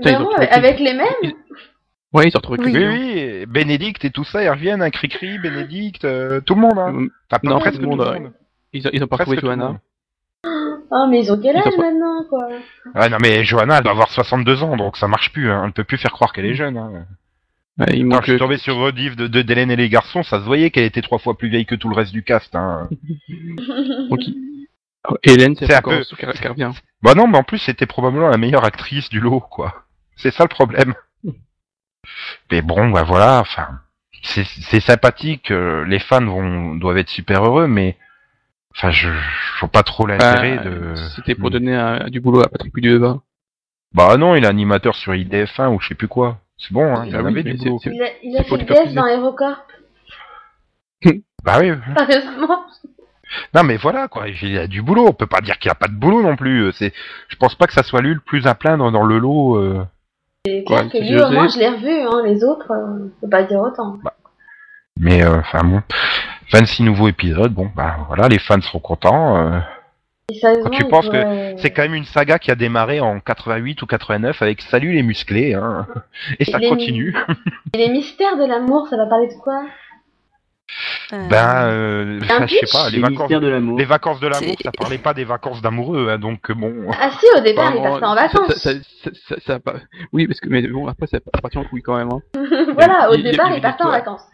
Ils ont Vraiment, trouvé avec, qui- les mêmes Ouais, ils ont retrouvé Oui. Oui, Bénédicte et tout ça, ils reviennent, un cri-cri, Bénédicte, euh, tout le monde, hein. Enfin, pas Non, presque tout le monde, tout le ouais. monde. Ils ont, ils ont pas retrouvé Johanna. Oh, mais ils ont quel Ils ont âge maintenant, quoi? Ah non mais Johanna, elle doit avoir 62 ans, donc ça marche plus, hein. elle ne peut plus faire croire qu'elle est jeune. Hein. Ouais, Quand je suis tombé sur Rediff de, de d'Hélène et les garçons, ça se voyait qu'elle était trois fois plus vieille que tout le reste du cast. Hein. il- Oh, Hélène, c'est un peu- revient. Bah non, mais en plus c'était probablement la meilleure actrice du lot, quoi. C'est ça le problème. Mais bon, bah voilà, enfin, c'est, sympathique, euh, les fans vont doivent être super heureux, mais enfin, je, je vois pas trop l'intérêt Ah, de. C'était pour donner un- du boulot à Patrick Pudeva. Bah non, il est animateur sur IDF1 ou je sais plus quoi. C'est bon, hein, il Ah en oui, avait mais du boulot. Il a, il fait le papier. dans HeroCorp, Bah oui. sérieusement. Non mais voilà quoi, il a du boulot. On peut pas dire qu'il a pas de boulot non plus. Euh, C'est, je pense pas que ça soit lui le plus à plaindre dans le lot. euh. C'est clair que lui, au moins, je l'ai revu, hein. Les autres, euh, on peut pas dire autant. Mais euh, enfin bon, 26 nouveaux épisodes. Bon bah voilà, les fans seront contents. Sérieusement, tu penses pourrait- C'est quand même une saga qui a démarré en 88 ou 89 avec Salut les musclés, hein. Et ça continue. Et les mystères de l'amour, ça va parler de quoi? Euh, Ben, euh, enfin, je sais pas, les Les vacances, de l'amour. les vacances de l'amour, ça parlait pas des vacances d'amoureux, hein, donc bon. Ah si, au départ, il partait en ça- vacances. Ça, ça, ça, ça. Oui, parce que mais bon, après, ça parti en couille quand même. Hein. voilà, au il départ, il partait en vacances.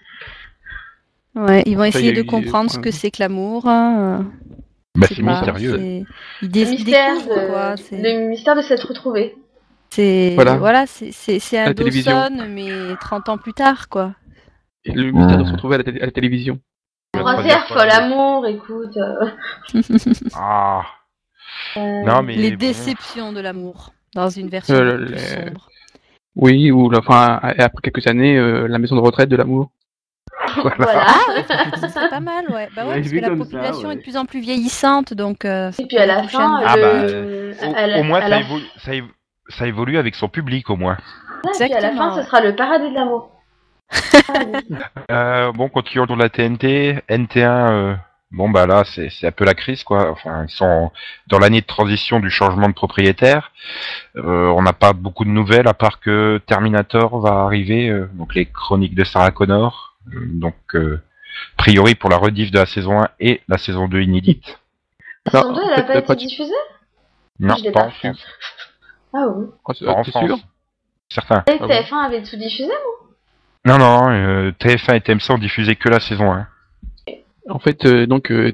Ouais, ils vont Ça, essayer de comprendre ce que c'est que l'amour. hein, Bah c'est mystérieux. Le mystère, quoi. le mystère de s'être retrouvé. c'est, Voilà. voilà, c'est, un. Dawson, mais 30 ans plus tard, quoi. Et le mystère de se retrouver à la, à la télévision. Quoi. folle amour, écoute. euh, Ah. euh, Non mais Les bon. déceptions de l'amour, dans une version Euh, plus les- sombre. Oui, ou la, enfin, après quelques années, euh, la maison de retraite de l'amour. voilà. Ah, ouais, ça serait pas mal, ouais. Bah ouais, parce que la ça, population ouais. est de plus en plus vieillissante, donc. euh, Et puis à la fin, Ah bah, le... Au, à la- au moins ça, la- évolue, ça, évo- ça évolue avec son public au moins. Ouais, puis à la fin, ce sera le paradis de l'amour. Euh, bon, continuons dans la TNT. NT1, euh, Bon bah là c'est c'est un peu la crise quoi. Enfin ils sont dans l'année de transition du changement de propriétaire. Euh, on n'a pas beaucoup de nouvelles à part que Terminator va arriver, euh, donc les chroniques de Sarah Connor. Euh, donc euh, a priori pour la rediff de la saison 1 et la saison 2 inédite. La Non, saison 2, en elle a fait, pas été diffusée? Non, pas pas en fait. France. Ah oui. Oh, c'est- Pas en France. sûr Certains. Je savais que Ah bon TF1 avait tout diffusé, Non? Non, euh, TF1 et TMC ont diffusé que la saison 1. En fait, euh, donc, euh,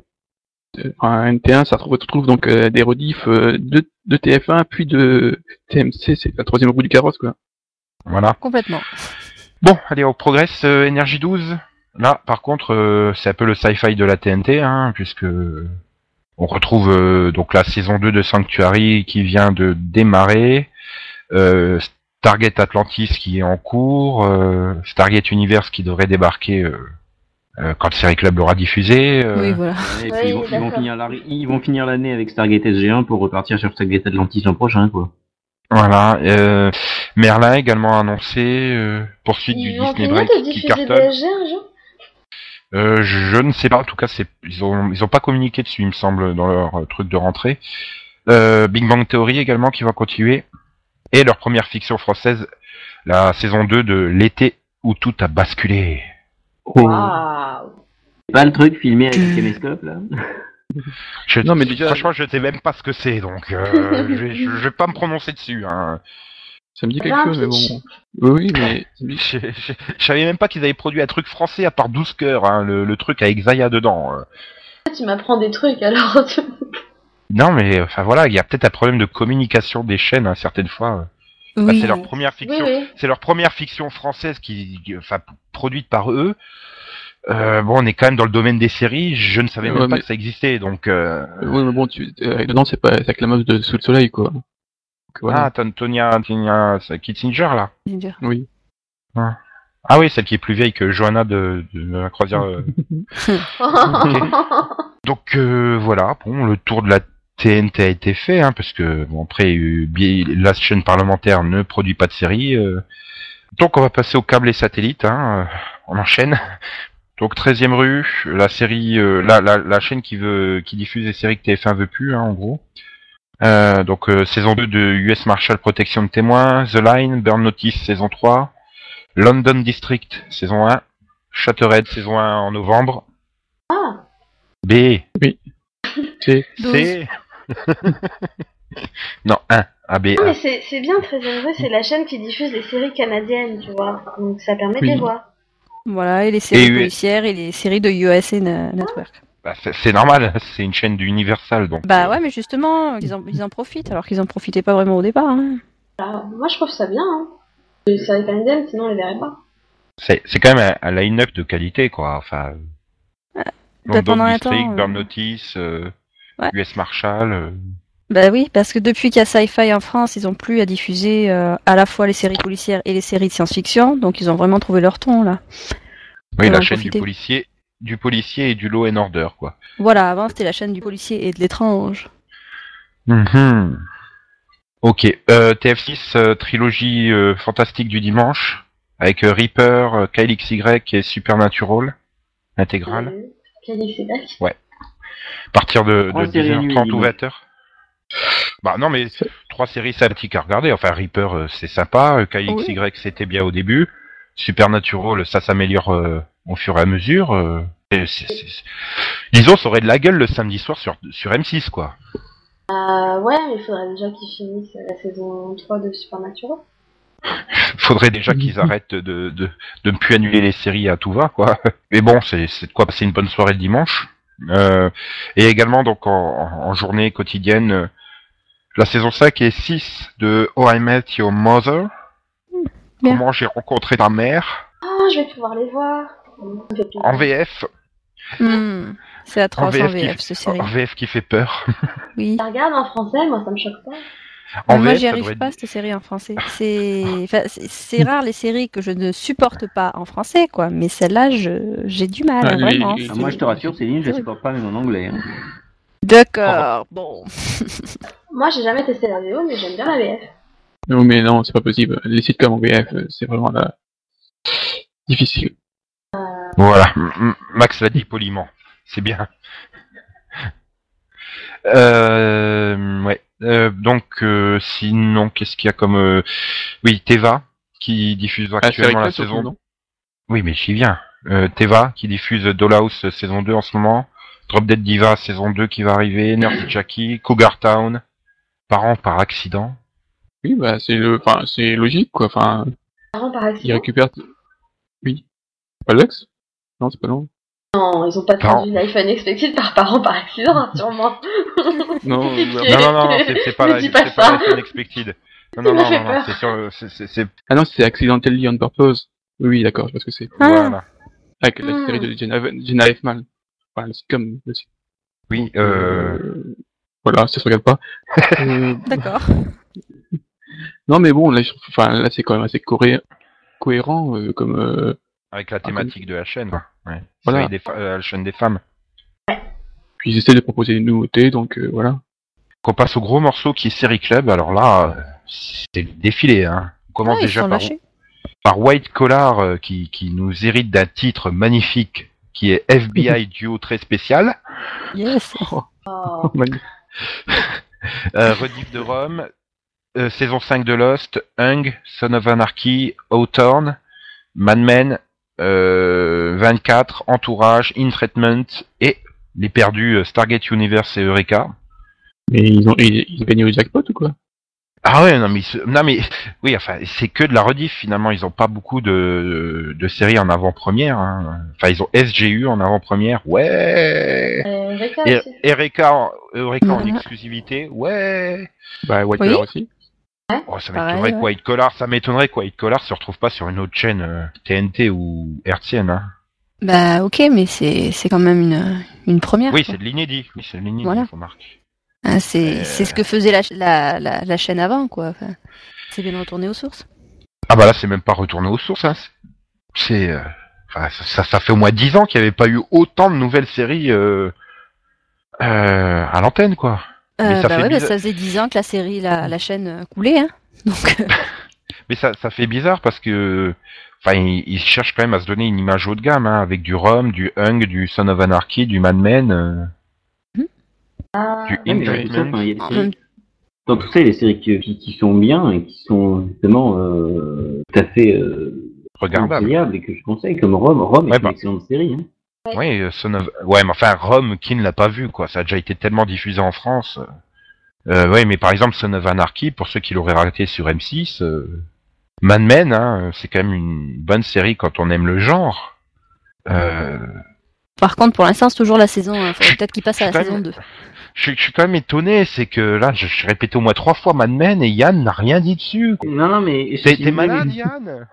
euh, un NT1, ça retrouve, retrouve donc euh, des rediffs euh, de, de TF1 puis de TMC, c'est la troisième roue du carrosse, quoi. Voilà. Complètement. Bon, allez, on progresse. euh, Énergie 12. Là, par contre, euh, c'est un peu le sci-fi de la TNT, hein, puisque on retrouve euh, donc la saison 2 de Sanctuary qui vient de démarrer, euh, Stargate Atlantis qui est en cours, euh, Stargate Universe qui devrait débarquer euh, euh, quand Série Club l'aura diffusé. euh, Oui, voilà. Et puis vont ils vont finir l'année avec Stargate SG1 pour repartir sur Stargate Atlantis l'an prochain, quoi. Voilà. Euh, Merlin également annoncé, euh, poursuite du Ils Disney Break de qui cartonne. BSG un jour Euh, je ne sais pas. En tout cas, c'est ils ont ils ont pas communiqué dessus, il me semble, dans leur euh, truc de rentrée. Euh, Big Bang Theory également qui va continuer et leur première fiction française, la saison 2 de l'été où tout a basculé. Oh. Waouh C'est pas le truc filmé avec le caméscope, là Je, Non, mais déjà- franchement, je sais même pas ce que c'est, donc euh, je, vais, je, je vais pas me prononcer dessus. Hein. Ça me dit quelque chose, mais bon. Oui, mais Je, je, je savais même pas qu'ils avaient produit un truc français à part 12 cœurs, hein, le, le truc avec Zaya dedans. euh. Tu m'apprends des trucs alors. Non, mais enfin voilà, il y a peut-être un problème de communication des chaînes hein, certaines fois. Bah, Oui. c'est leur première oui, fiction. oui. c'est leur première fiction française qui, qui- enfin, produite par eux. Euh, bon, on est quand même dans le domaine des séries. Je ne savais même Ouais, pas mais- que ça existait, donc. Euh... Oui, mais bon, tu, euh, dedans, c'est pas, avec la meuf de Sous le Soleil, quoi. Donc, voilà. Ah, Tonya c'est Kissinger là. Ginger. Oui. Ah oui, celle qui est plus vieille que Johanna de, de la croisière. euh. Donc euh, voilà, bon, le tour de la TNT a été fait, hein, parce que bon après, euh, la chaîne parlementaire ne produit pas de séries. euh. Donc on va passer au câble et satellite, hein, euh, on enchaîne. Donc 13e rue, la série, euh, la, la, la chaîne qui veut, qui diffuse les séries que TF1 veut plus, hein, en gros. Euh, donc euh, saison 2 de US Marshal Protection de témoins, The Line, Burn Notice saison 3, London District saison 1, Shattered saison 1 en novembre. Ah. B. C'est, C. non, 1. AB. Non, mais c'est bien, très heureux, c'est la chaîne qui diffuse les séries canadiennes, tu vois. Donc ça permet de Oui. les voir. Voilà, et les séries Et policières et les séries de USA Na- Network. Bah, c'est normal, c'est une chaîne d'Universal, donc. Bah ouais, mais justement, ils en, ils en profitent, alors qu'ils en profitaient pas vraiment au départ. Hein. Alors, moi, je trouve ça bien. Hein. Les séries canadiennes, sinon on les verrait pas. C'est c'est quand même un, un line-up de qualité, quoi. Enfin. bah, London pendant un District, temps, euh, Burn Notice, euh, Ouais. US Marshal. euh. Bah oui, parce que depuis qu'il y a Sci-Fi en France, ils ont plus à diffuser euh, à la fois les séries policières et les séries de science-fiction, donc ils ont vraiment trouvé leur ton là. Oui, la chaîne profiter. du policier, du policier et du Law and Order, quoi. Voilà, avant c'était la chaîne du policier et de l'étrange. Mhm. Ok, euh, TF6, euh, trilogie euh, fantastique du dimanche, avec euh, Reaper, euh, KLXY et Supernatural, intégrale, est Cédric à partir de, de séries nuit, 10h30 ou dimanche. 20h. Bah non, mais trois séries sympathiques à regarder. Enfin, Reaper, euh, c'est sympa, euh, KLXY, c'était bien au début, Supernatural, ça s'améliore euh, au fur et à mesure. euh, et Disons, ça aurait de la gueule le samedi soir sur, sur M6, quoi. euh, Ouais, mais il faudrait déjà qu'ils finissent la saison 3 de Supernatural. faudrait déjà qu'ils arrêtent de, de, de ne plus annuler les séries à tout va, quoi. Mais bon, c'est c'est de quoi passer une bonne soirée le dimanche. Euh, et également, donc, en, en journée quotidienne, euh, la saison 5 et 6 de Oh I Met Your Mother. Bien. Comment j'ai rencontré ta mère. Oh, je vais pouvoir les voir. Ça. En VF. Hmm, C'est atroce en VF VF, qui- cette série. En VF qui fait peur. Oui. Tu regardes en français, moi ça me choque pas. En moi, j'y ça arrive pas, être- cette série en français. C'est enfin, rare les séries que je ne supporte pas en français, quoi. Mais celle-là, je- j'ai du mal, Ah, vraiment. les- Ah, moi, je te rassure, Céline, je c'est supporte pas même en anglais. hein. D'accord, bon. Moi j'ai jamais testé la VO, mais j'aime bien la VF. non, mais non, c'est pas possible. Les sitcoms en VF, euh, c'est vraiment là, difficile. Voilà. M- M- Max l'a dit poliment. C'est bien. Euh, ouais. Euh, donc, euh, sinon, qu'est-ce qu'il y a comme... euh, Oui, Teva, qui diffuse Ah, actuellement la surtout, saison... Oui, mais j'y viens. Euh, Teva, qui diffuse Dollhouse euh, saison 2 en ce moment. Drop Dead Diva saison 2 qui va arriver. Nurse Jackie, Cougar Town. Parents par accident. Oui, bah c'est le, enfin c'est logique quoi. Enfin, Parents par il accident. récupère. Oui. Pas Lex Non, c'est pas non. Non, ils ont pas traduit Life Unexpected par parents par accident, rassure-moi. Non, Non, non, c'est c'est pas Ne la, dis c'est pas pas ça. la Unexpected. Non, non, non, non, c'est sûr, c'est- c'est, c'est, Ah non, c'est Accidentally on Purpose. Oui, d'accord, je vois ce que c'est. Ah. voilà. Avec la Hmm. série de Jenna, Elfman. Le sitcom aussi. Oui, euh, Euh, Voilà, ça se regarde pas. Euh, D'accord. non, mais bon, là, je- enfin, là, c'est quand même assez cohérent, euh, comme, euh, avec la thématique de la chaîne. quoi. Ouais. Voilà. Des euh, la chaîne des femmes. puis ils essaient de proposer des nouveautés, donc euh, voilà. Qu'on passe au gros morceau qui est Série Club, alors là, c'est le défilé. Hein. On commence Ah, déjà par, White Collar euh, qui, qui nous hérite d'un titre magnifique qui est FBI Duo très spécial. Yes. Oh. Euh, Rediff de Rome, euh, saison 5 de Lost, Hung, Son of Anarchy, Hawthorne, Mad Men, euh, 24, Entourage, In Treatment et les perdus euh, Stargate Universe et Eureka. Mais ils ont, ils, ils ont gagné au jackpot ou quoi? Ah ouais, non mais, non mais, oui, enfin, c'est que de la rediff finalement. Ils ont pas beaucoup de, de séries en avant-première. hein. Enfin, ils ont SGU en avant-première. Ouais. Euh, Reka Et aussi. Eureka, en- Eureka en exclusivité. Ouais. Bah, White Oui. Collar aussi. Oh, ça m'étonnerait ouais. que White Collar, ça m'étonnerait que White Collar se retrouve pas sur une autre chaîne euh, TNT ou hertzienne. Hein. Bah ok, mais c'est c'est quand même une une première. Oui, c'est de l'inédit. Oui, c'est de l'inédit, Voilà. faut marquer. C'est Euh. c'est ce que faisait la, ch- la, la, la chaîne avant, quoi. Enfin, c'est bien retourné aux sources. Ah bah là, c'est même pas retourné aux sources. Hein. C'est, euh, enfin, ça, fait au moins dix ans qu'il n'y avait pas eu autant de nouvelles séries euh, à l'antenne, quoi. Mais ça bah fait ouais, bah, ça faisait 10 ans que la série, la, la chaîne coulait, hein. Donc, Mais ça, ça fait bizarre parce que, enfin, ils, cherchent quand même à se donner une image haut de gamme, hein, avec du Rum, du Hung, du Son of Anarchy, du Mad Men, Ah, du Ouais, mais dans tout ça, In enfin, il y a des en séries- même- dans tout ça, il y a des séries qui, qui, qui sont bien et qui sont justement euh, tout à fait euh, regardable. conseillable et que je conseille, comme Rome. Rome est Ouais, une bah. excellente série. Hein. Oui, euh, Son of... Ouais, mais enfin, Rome, qui ne l'a pas vu, quoi. Ça a déjà été tellement diffusé en France. Euh, ouais, mais par exemple, Son of Anarchy, pour ceux qui l'auraient raté sur M6, euh... Mad Men, hein, c'est quand même une bonne série quand on aime le genre. Euh... par contre, pour l'instant, c'est toujours la saison. Il faudrait peut-être qu'il passe à la saison même- 2. Je, suis- je suis quand même étonné, c'est que là, je, je répété au moins trois fois Mad Men et Yann n'a rien dit dessus. quoi. Non, non, mais T'es si malade, Yann?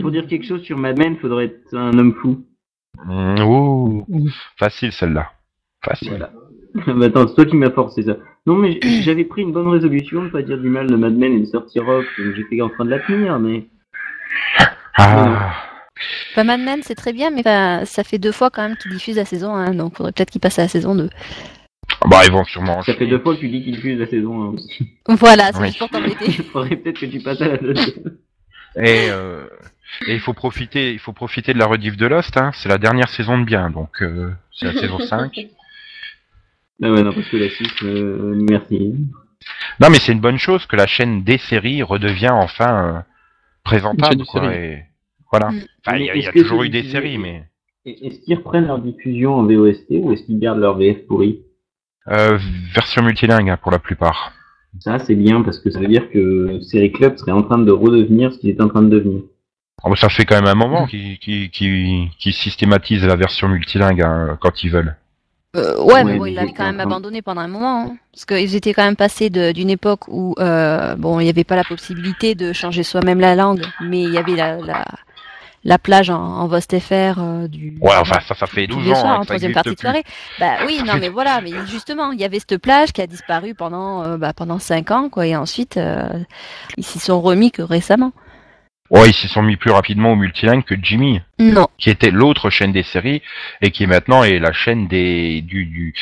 Pour dire quelque chose sur Mad Men, il faudrait être un homme fou. Mmh, ouh. Facile celle-là. Facile. Voilà. bah, attends, c'est toi qui m'as forcé ça. Non, mais j'avais pris une bonne résolution de pas dire du mal de Mad Men et de sortir Rock, donc j'étais en train de la tenir, mais Ah. Enfin, Mad Men, c'est très bien, mais enfin, ça fait deux fois quand même qu'il diffuse la saison 1, donc faudrait peut-être qu'il passe à la saison 2. Bah, ils vont sûrement ça fait deux fois que tu dis qu'il fuse la saison 1 aussi. Voilà, c'est Oui. pour t'embêter. Il faudrait peut-être que tu passes à la deuxième. Et, euh, et il faut profiter, il faut profiter de la rediff de Lost. Hein. C'est la dernière saison de bien, donc euh, c'est la saison 5. Ah ouais, non, parce que la 6, euh, merci. Non, mais c'est une bonne chose que la chaîne des séries redevient enfin euh, Une chaîne présentable. de Quoi, séries. et Voilà. Mm. Enfin, il y a, y a toujours eu des diffusé séries, mais Et- Est-ce qu'ils reprennent leur diffusion en VOST ou est-ce qu'ils gardent leur VF pourri euh, version multilingue hein, pour la plupart. Ça, c'est bien parce que ça veut dire que Série Club serait en train de redevenir ce qu'il est en train de devenir. Oh, bah, ça fait quand même un moment qu'ils qui, qui, qui systématisent la version multilingue hein, quand ils veulent. Euh, ouais, Ouais, mais bon, ils l'avaient quand même abandonné pendant un moment. hein. parce qu'ils étaient quand même passés d'une époque où, euh, bon, il n'y avait pas la possibilité de changer soi-même la langue, mais il y avait la, la, la plage en, en VostFR euh, du. Ouais, enfin ça, ça fait tous 12 les ans soirs, hein, en troisième partie de soirée. Bah oui, non, mais voilà, mais justement, il y avait cette plage qui a disparu pendant, euh, bah, pendant cinq ans, quoi, et ensuite, euh, ils s'y sont remis que récemment. Ouais, ils s'y sont mis plus rapidement au multilingue que Jimmy, Non. qui était l'autre chaîne des séries et qui maintenant est la chaîne des du du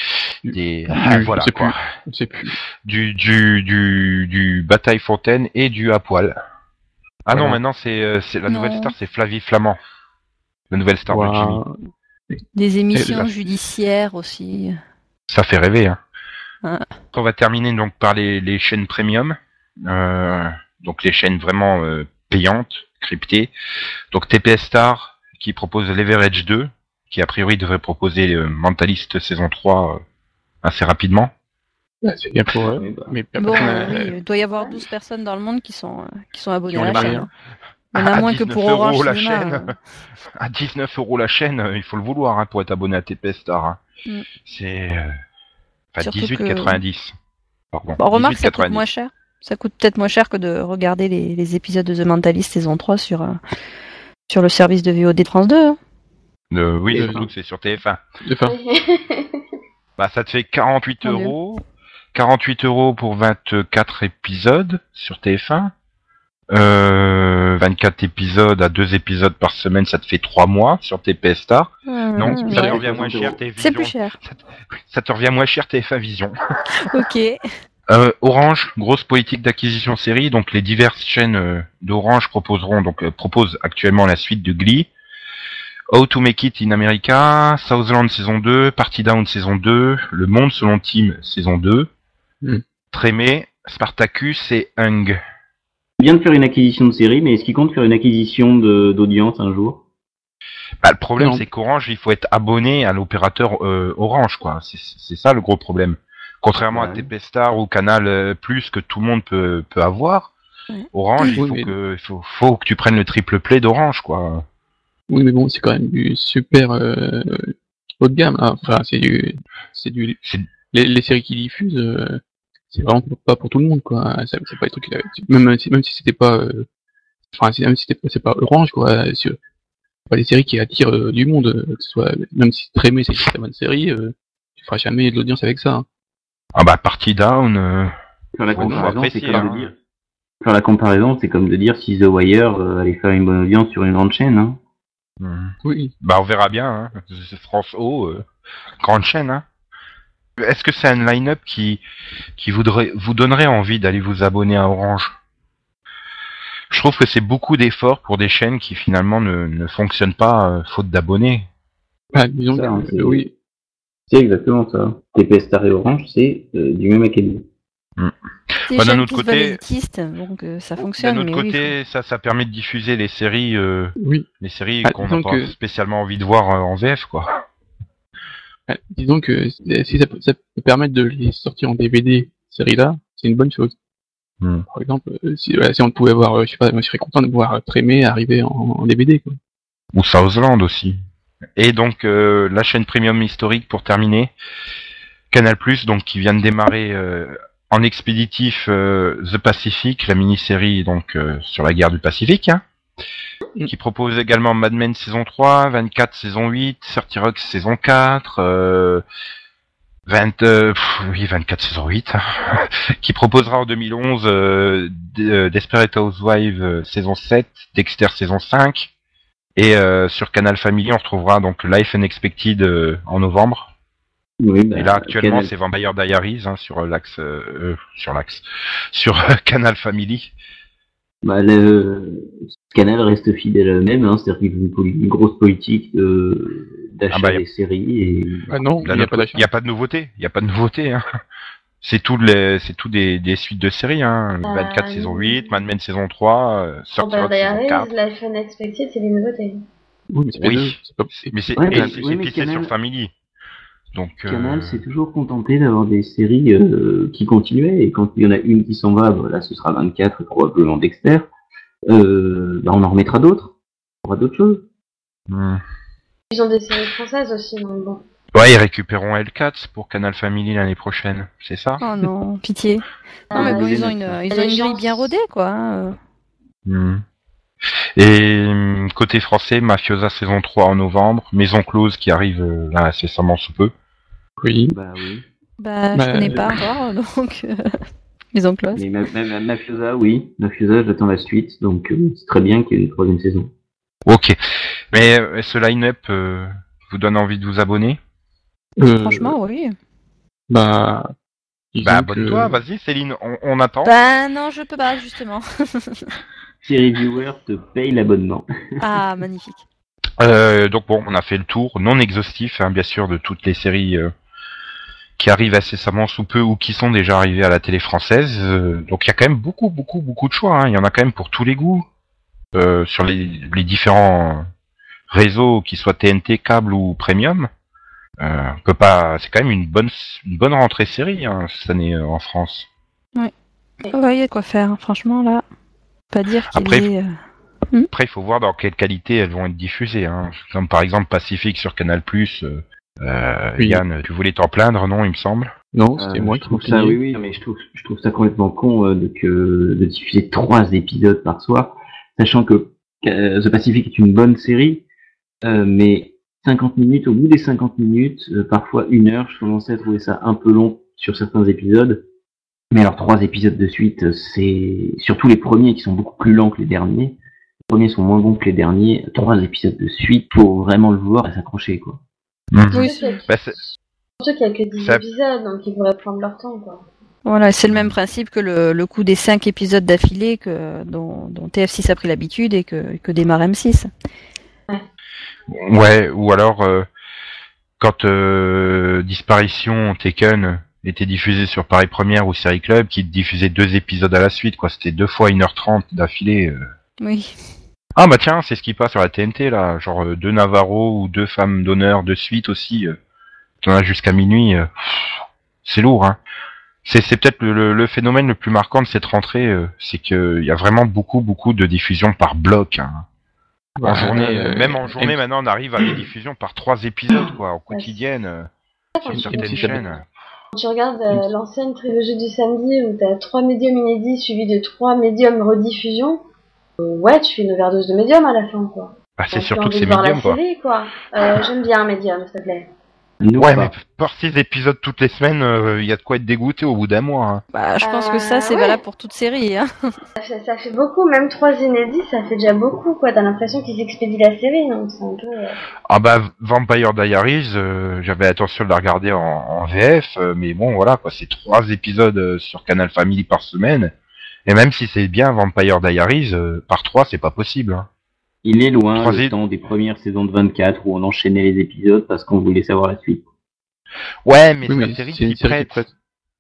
des ah, je voilà sais quoi. plus. Je sais plus. du du du du bataille fontaine et du à poil. Ah non, maintenant c'est euh, c'est la Non. nouvelle star, c'est Flavie Flamand, la nouvelle star de Jimmy. Des émissions là. judiciaires aussi. Ça fait rêver hein. hein. On va terminer donc par les, les chaînes premium, euh, donc les chaînes vraiment euh, payantes, cryptées. Donc TPS Star qui propose Leverage 2, qui a priori devrait proposer euh, Mentalist saison 3 euh, assez rapidement. Ouais, c'est bien pour eux. Bah, Mais Bon, personne, euh, oui, il doit y avoir 12 personnes dans le monde qui sont, euh, qui sont abonnées Qui à la chaîne. moyens. Il y en a À moins que 19 pour euros Orange la Cinéma, chaîne. hein. À 19 euros la chaîne, euh, il faut le vouloir hein, pour être abonné à TPS Star. hein. Mm. C'est euh, enfin Surtout 18,90. Pardon. Bon, remarque, ça coûte 18,90. moins cher. Ça coûte peut-être moins cher que de regarder les, les épisodes de The Mentalist saison 3 sur, euh, sur le service de VOD France 2. hein. Euh, oui, TF1. surtout que c'est sur TF1. enfin, Bah, ça te fait 48 Mon Dieu. Euros. 48 euros pour 24 épisodes sur TF1. Euh, 24 épisodes à deux épisodes par semaine, ça te fait 3 mois sur TPS Star. Non, Mmh, ça ouais. te revient moins 60 cher. TF C'est plus cher. Ça te, ça te revient moins cher TF1 Vision. Ok. Euh, Orange, grosse politique d'acquisition série, donc les diverses chaînes euh, d'Orange proposeront donc euh, proposent actuellement la suite de Glee, How to Make It in America, Southland saison 2, Party Down saison 2, Le Monde selon Tim saison 2, Hmm. Trémé, Spartacus et Hung. Bien de faire une acquisition de série, mais est-ce qu'il compte faire une acquisition de- d'audience un jour? Bah, le problème Non. c'est qu'Orange, il faut être abonné à l'opérateur euh, Orange, quoi. C'est c'est ça le gros problème. Contrairement à Ouais. TP Star ou Canal euh, Plus que tout le monde peut, peut avoir, Ouais. Orange, il Oui, faut, mais- que, il faut, faut que tu prennes le triple play d'Orange, quoi. oui, mais bon, c'est quand même du super euh, haut de gamme. hein. Enfin, c'est du, c'est du, C'est- les, les séries qui diffusent, euh, c'est vraiment pas pour tout le monde, quoi. C'est c'est pas des trucs, qui- même si, même si c'était pas, euh, enfin, même si c'était pas, c'est pas Orange, quoi. C'est pas des séries qui attirent euh, du monde, euh, que ce soit, même si très aimé, c'est une très bonne série, euh, tu feras jamais de l'audience avec ça. hein. Ah bah Party Down, euh, Faire la comparaison, c'est comme hein. de dire. Faire la comparaison, c'est comme de dire si The Wire euh, allait faire une bonne audience sur une grande chaîne. Hein. hmm. Oui. bah on verra bien. Hein. C'est France O, euh, grande chaîne. Hein. Est-ce que c'est un line-up qui, qui voudrait, vous donnerait envie d'aller vous abonner à Orange? Je trouve que c'est beaucoup d'efforts pour des chaînes qui finalement ne, ne fonctionnent pas euh, faute d'abonnés. Bah, disons Ça, que, c'est- oui. C'est exactement ça. TPS Star et Orange, c'est euh, du même acabit. C'est Bah, d'un autre côté- donc euh, ça D'un fonctionne. autre mais oui, côté, ça, ça permet de diffuser les séries, euh, Oui. les séries Ah, qu'on n'a pas que- spécialement envie de voir euh, en VF, quoi. Ouais, disons que si ça peut, ça peut permettre de les sortir en DVD, série-là, c'est une bonne chose. Hmm. Par exemple, euh, si, voilà, si on pouvait voir, euh, je sais pas, moi je serais content de voir euh, Trémé arriver en, en DVD. Quoi. Ou Southland aussi. Et donc euh, la chaîne premium historique pour terminer, Canal donc qui vient de démarrer euh, en expéditif euh, The Pacific, la mini-série donc euh, sur la guerre du Pacifique, hein. Qui propose également Mad Men saison 3, 24 saison 8, 30 Rock saison 4, euh, 20, euh, pff, oui 24 saison 8, hein, qui proposera en 2011 euh, euh, Desperate Housewives euh, saison 7, Dexter saison 5, et euh, sur Canal Family, on retrouvera donc Life Unexpected euh, en novembre. Oui, bah, Et là, actuellement, Canal- c'est Vampire Diaries hein, sur euh, l'axe, euh, euh, sur l'axe, sur euh, Canal Family. Bah, le Canal reste fidèle à eux-mêmes, hein, c'est-à-dire qu'ils ont une, grosse politique d'achat Ah bah, a- des séries et Ah non, il n'y a pas a de nouveauté. Il n'y a pas de nouveauté. Hein. C'est tout les, c'est tout des, des suites de séries. Hein. Euh, 24 saison 8, Mad Men saison 3, euh, 30 Vampire Rock saison Diaries, 4. Life Unexpected, c'est des nouveautés. Oui, mais c'est Oui. c'est, Ouais, bah, c'est- oui, c'est mais Canal- sur Family. Donc, euh, Canal s'est toujours contenté d'avoir des séries euh, qui continuaient et quand il y en a une qui s'en va, bah, là ce sera 24 et probablement Dexter, euh, bah, on en remettra d'autres, on aura d'autres choses. hmm. Ils ont des séries françaises aussi, donc bon. Ouais, ils récupéreront L4 pour Canal Family l'année prochaine. C'est ça? Oh non, pitié. Non, mais bon, oui, ils ont une, ils ont une grille bien rodée, quoi. hein. Hmm. Et hum, côté français, Mafiosa saison 3 en novembre, Maison Close qui arrive là incessamment sous peu. Oui. Bah oui. Bah, Bah, je connais euh, pas encore, donc euh, ont close. Mais ma, ma- ma- Mafiosa, oui. Mafiosa, j'attends la suite, donc euh, c'est très bien qu'il y ait une troisième saison. Ok. Mais euh, ce line-up euh, vous donne envie de vous abonner? Euh, Franchement, oui. Bah, Bah que- abonne-toi, vas-y Céline, on, on attend. Bah non, je peux pas, justement. Série Viewer te paye l'abonnement. ah, magnifique. Euh, donc bon, on a fait le tour non exhaustif, hein, bien sûr, de toutes les séries euh, qui arrivent incessamment sous peu ou qui sont déjà arrivés à la télé française. Euh, donc il y a quand même beaucoup, beaucoup, beaucoup de choix. hein. Il y en a quand même pour tous les goûts euh, sur les, les différents réseaux, qu'ils soient TNT, câble ou premium. Euh, on peut pas. C'est quand même une bonne, une bonne rentrée série hein, cette année en France. Ouais, il y a quoi faire, hein. franchement, là. Pas dire qu'il Après, est... euh, Après, il faut voir dans quelle qualité elles vont être diffusées. Hein. Comme par exemple Pacifique sur Canal+. Euh, euh, Oui. Yann, tu voulais t'en plaindre, non Il me semble? Non, c'était Euh, moi je qui m'en ça, plaignais. oui, oui, mais je trouve, je trouve ça complètement con euh, de, que, de diffuser trois épisodes par soir, sachant que euh, The Pacific est une bonne série, euh, mais 50 minutes, au bout des 50 minutes, euh, parfois une heure, je commençais à trouver ça un peu long sur certains épisodes. Mais alors trois épisodes de suite, c'est surtout les premiers qui sont beaucoup plus lents que les derniers. Les premiers sont moins bons que les derniers. Trois épisodes de suite pour vraiment le voir et s'accrocher quoi. Oui, y a- Bah, c'est- surtout qu'il y a que 10 ça- épisodes, donc ils pourraient prendre leur temps, quoi. Voilà, c'est le même principe que le, le coup des cinq épisodes d'affilée que dont, dont TF6 a pris l'habitude et que, que démarre M6. Ouais, ou alors euh, quand euh, Disparition Taken était diffusé sur Paris Première ou Série Club, qui diffusait deux épisodes à la suite, quoi. C'était deux fois 1h30 d'affilée. euh. Oui. Ah bah tiens, c'est ce qui passe sur la TNT là, genre euh, deux Navarro ou deux femmes d'honneur de suite aussi. Euh. T'en as jusqu'à minuit. euh. C'est lourd, hein. C'est, c'est peut-être le, le- le phénomène le plus marquant de cette rentrée, euh, c'est qu'il y a vraiment beaucoup beaucoup de diffusions par bloc. Hein. En Bah, journée, euh, même en journée, maintenant, on arrive à des diffusions par trois épisodes, quoi, en quotidienne, Quand sur tu- certaines chaînes. Quand tu regardes euh, l'ancienne trilogie du samedi où t'as trois médiums inédits suivis de trois médiums rediffusions, ouais, tu fais une overdose de médiums à la fin, quoi. Bah, c'est surtout que c'est médium, quoi. série, quoi. Euh, J'aime bien un médium, s'il te plaît. Nous, Ouais, pas. mais par six épisodes toutes les semaines, euh, il y a de quoi être dégoûté au bout d'un mois. Hein. Bah, je pense Euh, que ça, c'est ouais. valable pour toute série. Hein. Ça fait, ça fait beaucoup, même trois inédits, ça fait déjà beaucoup, quoi. T'as l'impression qu'ils expédient la série, donc c'est un peu... euh, Ah bah, Vampire Diaries, euh, j'avais l'intention de la regarder en, en VF, euh, mais bon, voilà, quoi, c'est trois épisodes euh, sur Canal Family par semaine. Et même si c'est bien Vampire Diaries, euh, par trois, c'est pas possible. Hein. Il est loin Trois le é- temps des premières saisons de 24 où on enchaînait les épisodes parce qu'on voulait savoir la suite. Ouais, mais Oui, c'est série qui série qui prête. prête.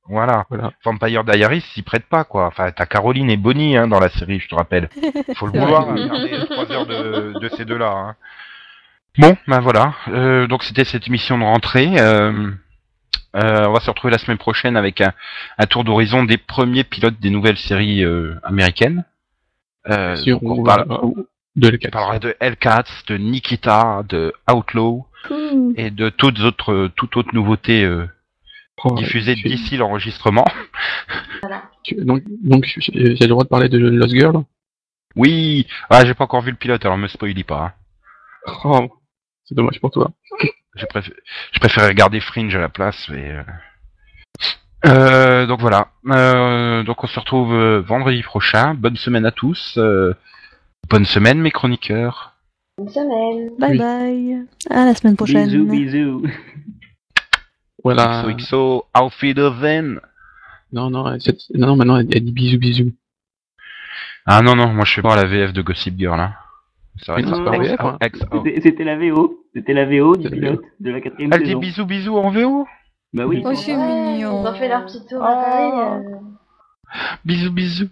Voilà. Voilà. Vampire Diaries s'y prête pas, quoi. Enfin, t'as Caroline et Bonnie hein, dans la série, je te rappelle. Faut le vouloir, hein, regarder trois heures de, de ces deux-là. Hein. Bon, ben voilà. Euh, donc c'était cette émission de rentrée. Euh, on va se retrouver la semaine prochaine avec un, un tour d'horizon des premiers pilotes des nouvelles séries euh, américaines. Euh, Sur, donc on on parle- va- de on L4. parlera de Hellcats, de Nikita, de Outlaw et de toutes autres, toutes autres nouveautés euh, Oh, tu- d'ici l'enregistrement. Donc, donc j'ai j'ai le droit de parler de Lost Girl? Oui, ah, j'ai pas encore vu le pilote, alors me spoilie pas. hein. Oh, c'est dommage pour toi. Je préfère, je préfère regarder Fringe à la place. Mais euh... Euh, donc voilà. Euh, donc on se retrouve vendredi prochain. Bonne semaine à tous. Euh, bonne semaine mes chroniqueurs. Une semaine. Bye Oui. bye. À la semaine prochaine. Bisous, bisous. Voilà. XOXO, Auf Wiedersehen. Non, non, non, non, maintenant elle, dit bisous, bisous. Ah non non, moi je fais pas la VF de Gossip Girl. XO, VF, hein. XO. C'était c'était la VO. C'était la VO du pilote de la quatrième Elle dit saison. bisous bisous en VO. Bah oui. Oh, c'est mignon. Ils ont fait leur petit tour à Paris. Oh. euh. Bisous bisous.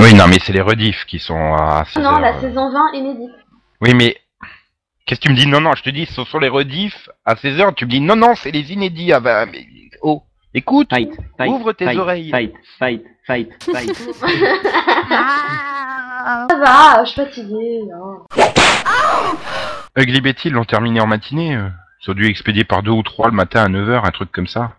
Oui non mais c'est les rediffs qui sont à 16 Non, heures. la saison 20 inédite. Oui, mais qu'est-ce que tu me dis? Non, non, je te dis, ce sont les rediffs à 16h. Tu me dis, non, non, c'est les inédits. Ah bah, mais, oh, écoute, Fight, fight, Ouvre tes fight, oreilles. Fight, fight, fight, fight. Ça va, je suis fatiguée. hein. Ugly Betty ils l'ont terminé en matinée. euh. Ils ont dû expédier par deux ou trois le matin à 9h, un truc comme ça.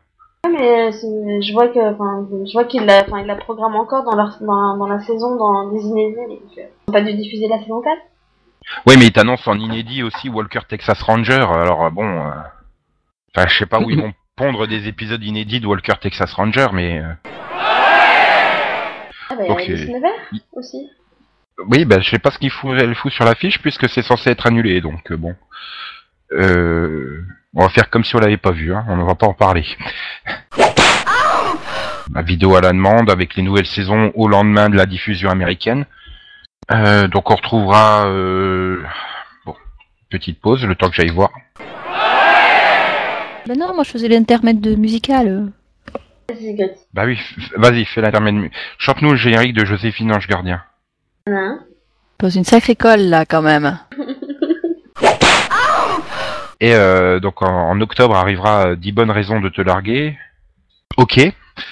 Ouais, mais c'est- je vois que, enfin, je vois qu'il la, enfin, il la programme encore dans leur, dans, dans la saison, dans des inédits. Donc, euh, ils ont pas dû diffuser la saison 4. Oui, mais ils t'annoncent en inédit aussi Walker Texas Ranger. Alors, euh, bon, euh, Enfin, je sais pas où ils vont pondre des épisodes inédits de Walker Texas Ranger, mais euh, Ah bah, il y a les euh, aussi. oui, bah je sais pas ce qu'il fout, elle fout sur l'affiche puisque c'est censé être annulé, donc euh, bon. Euh, on va faire comme si on l'avait pas vu, hein. on ne va pas en parler. La vidéo à la demande avec les nouvelles saisons au lendemain de la diffusion américaine. Euh, donc on retrouvera euh, bon petite pause, le temps que j'aille voir. Ben non, moi je faisais l'intermède de musical. Bah oui, vas-y, fais l'intermède. Chante-nous le générique de Joséphine Ange Gardien. Hein? Pose une sacrée colle là quand même. Et euh, donc en, en octobre arrivera euh, 10 bonnes raisons de te larguer. Ok.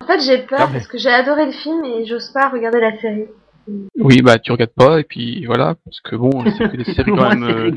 En fait, j'ai peur parce que j'ai adoré le film et j'ose pas regarder la série. Oui, bah tu regardes pas et puis voilà, parce que bon, c'est que des séries quand même. euh.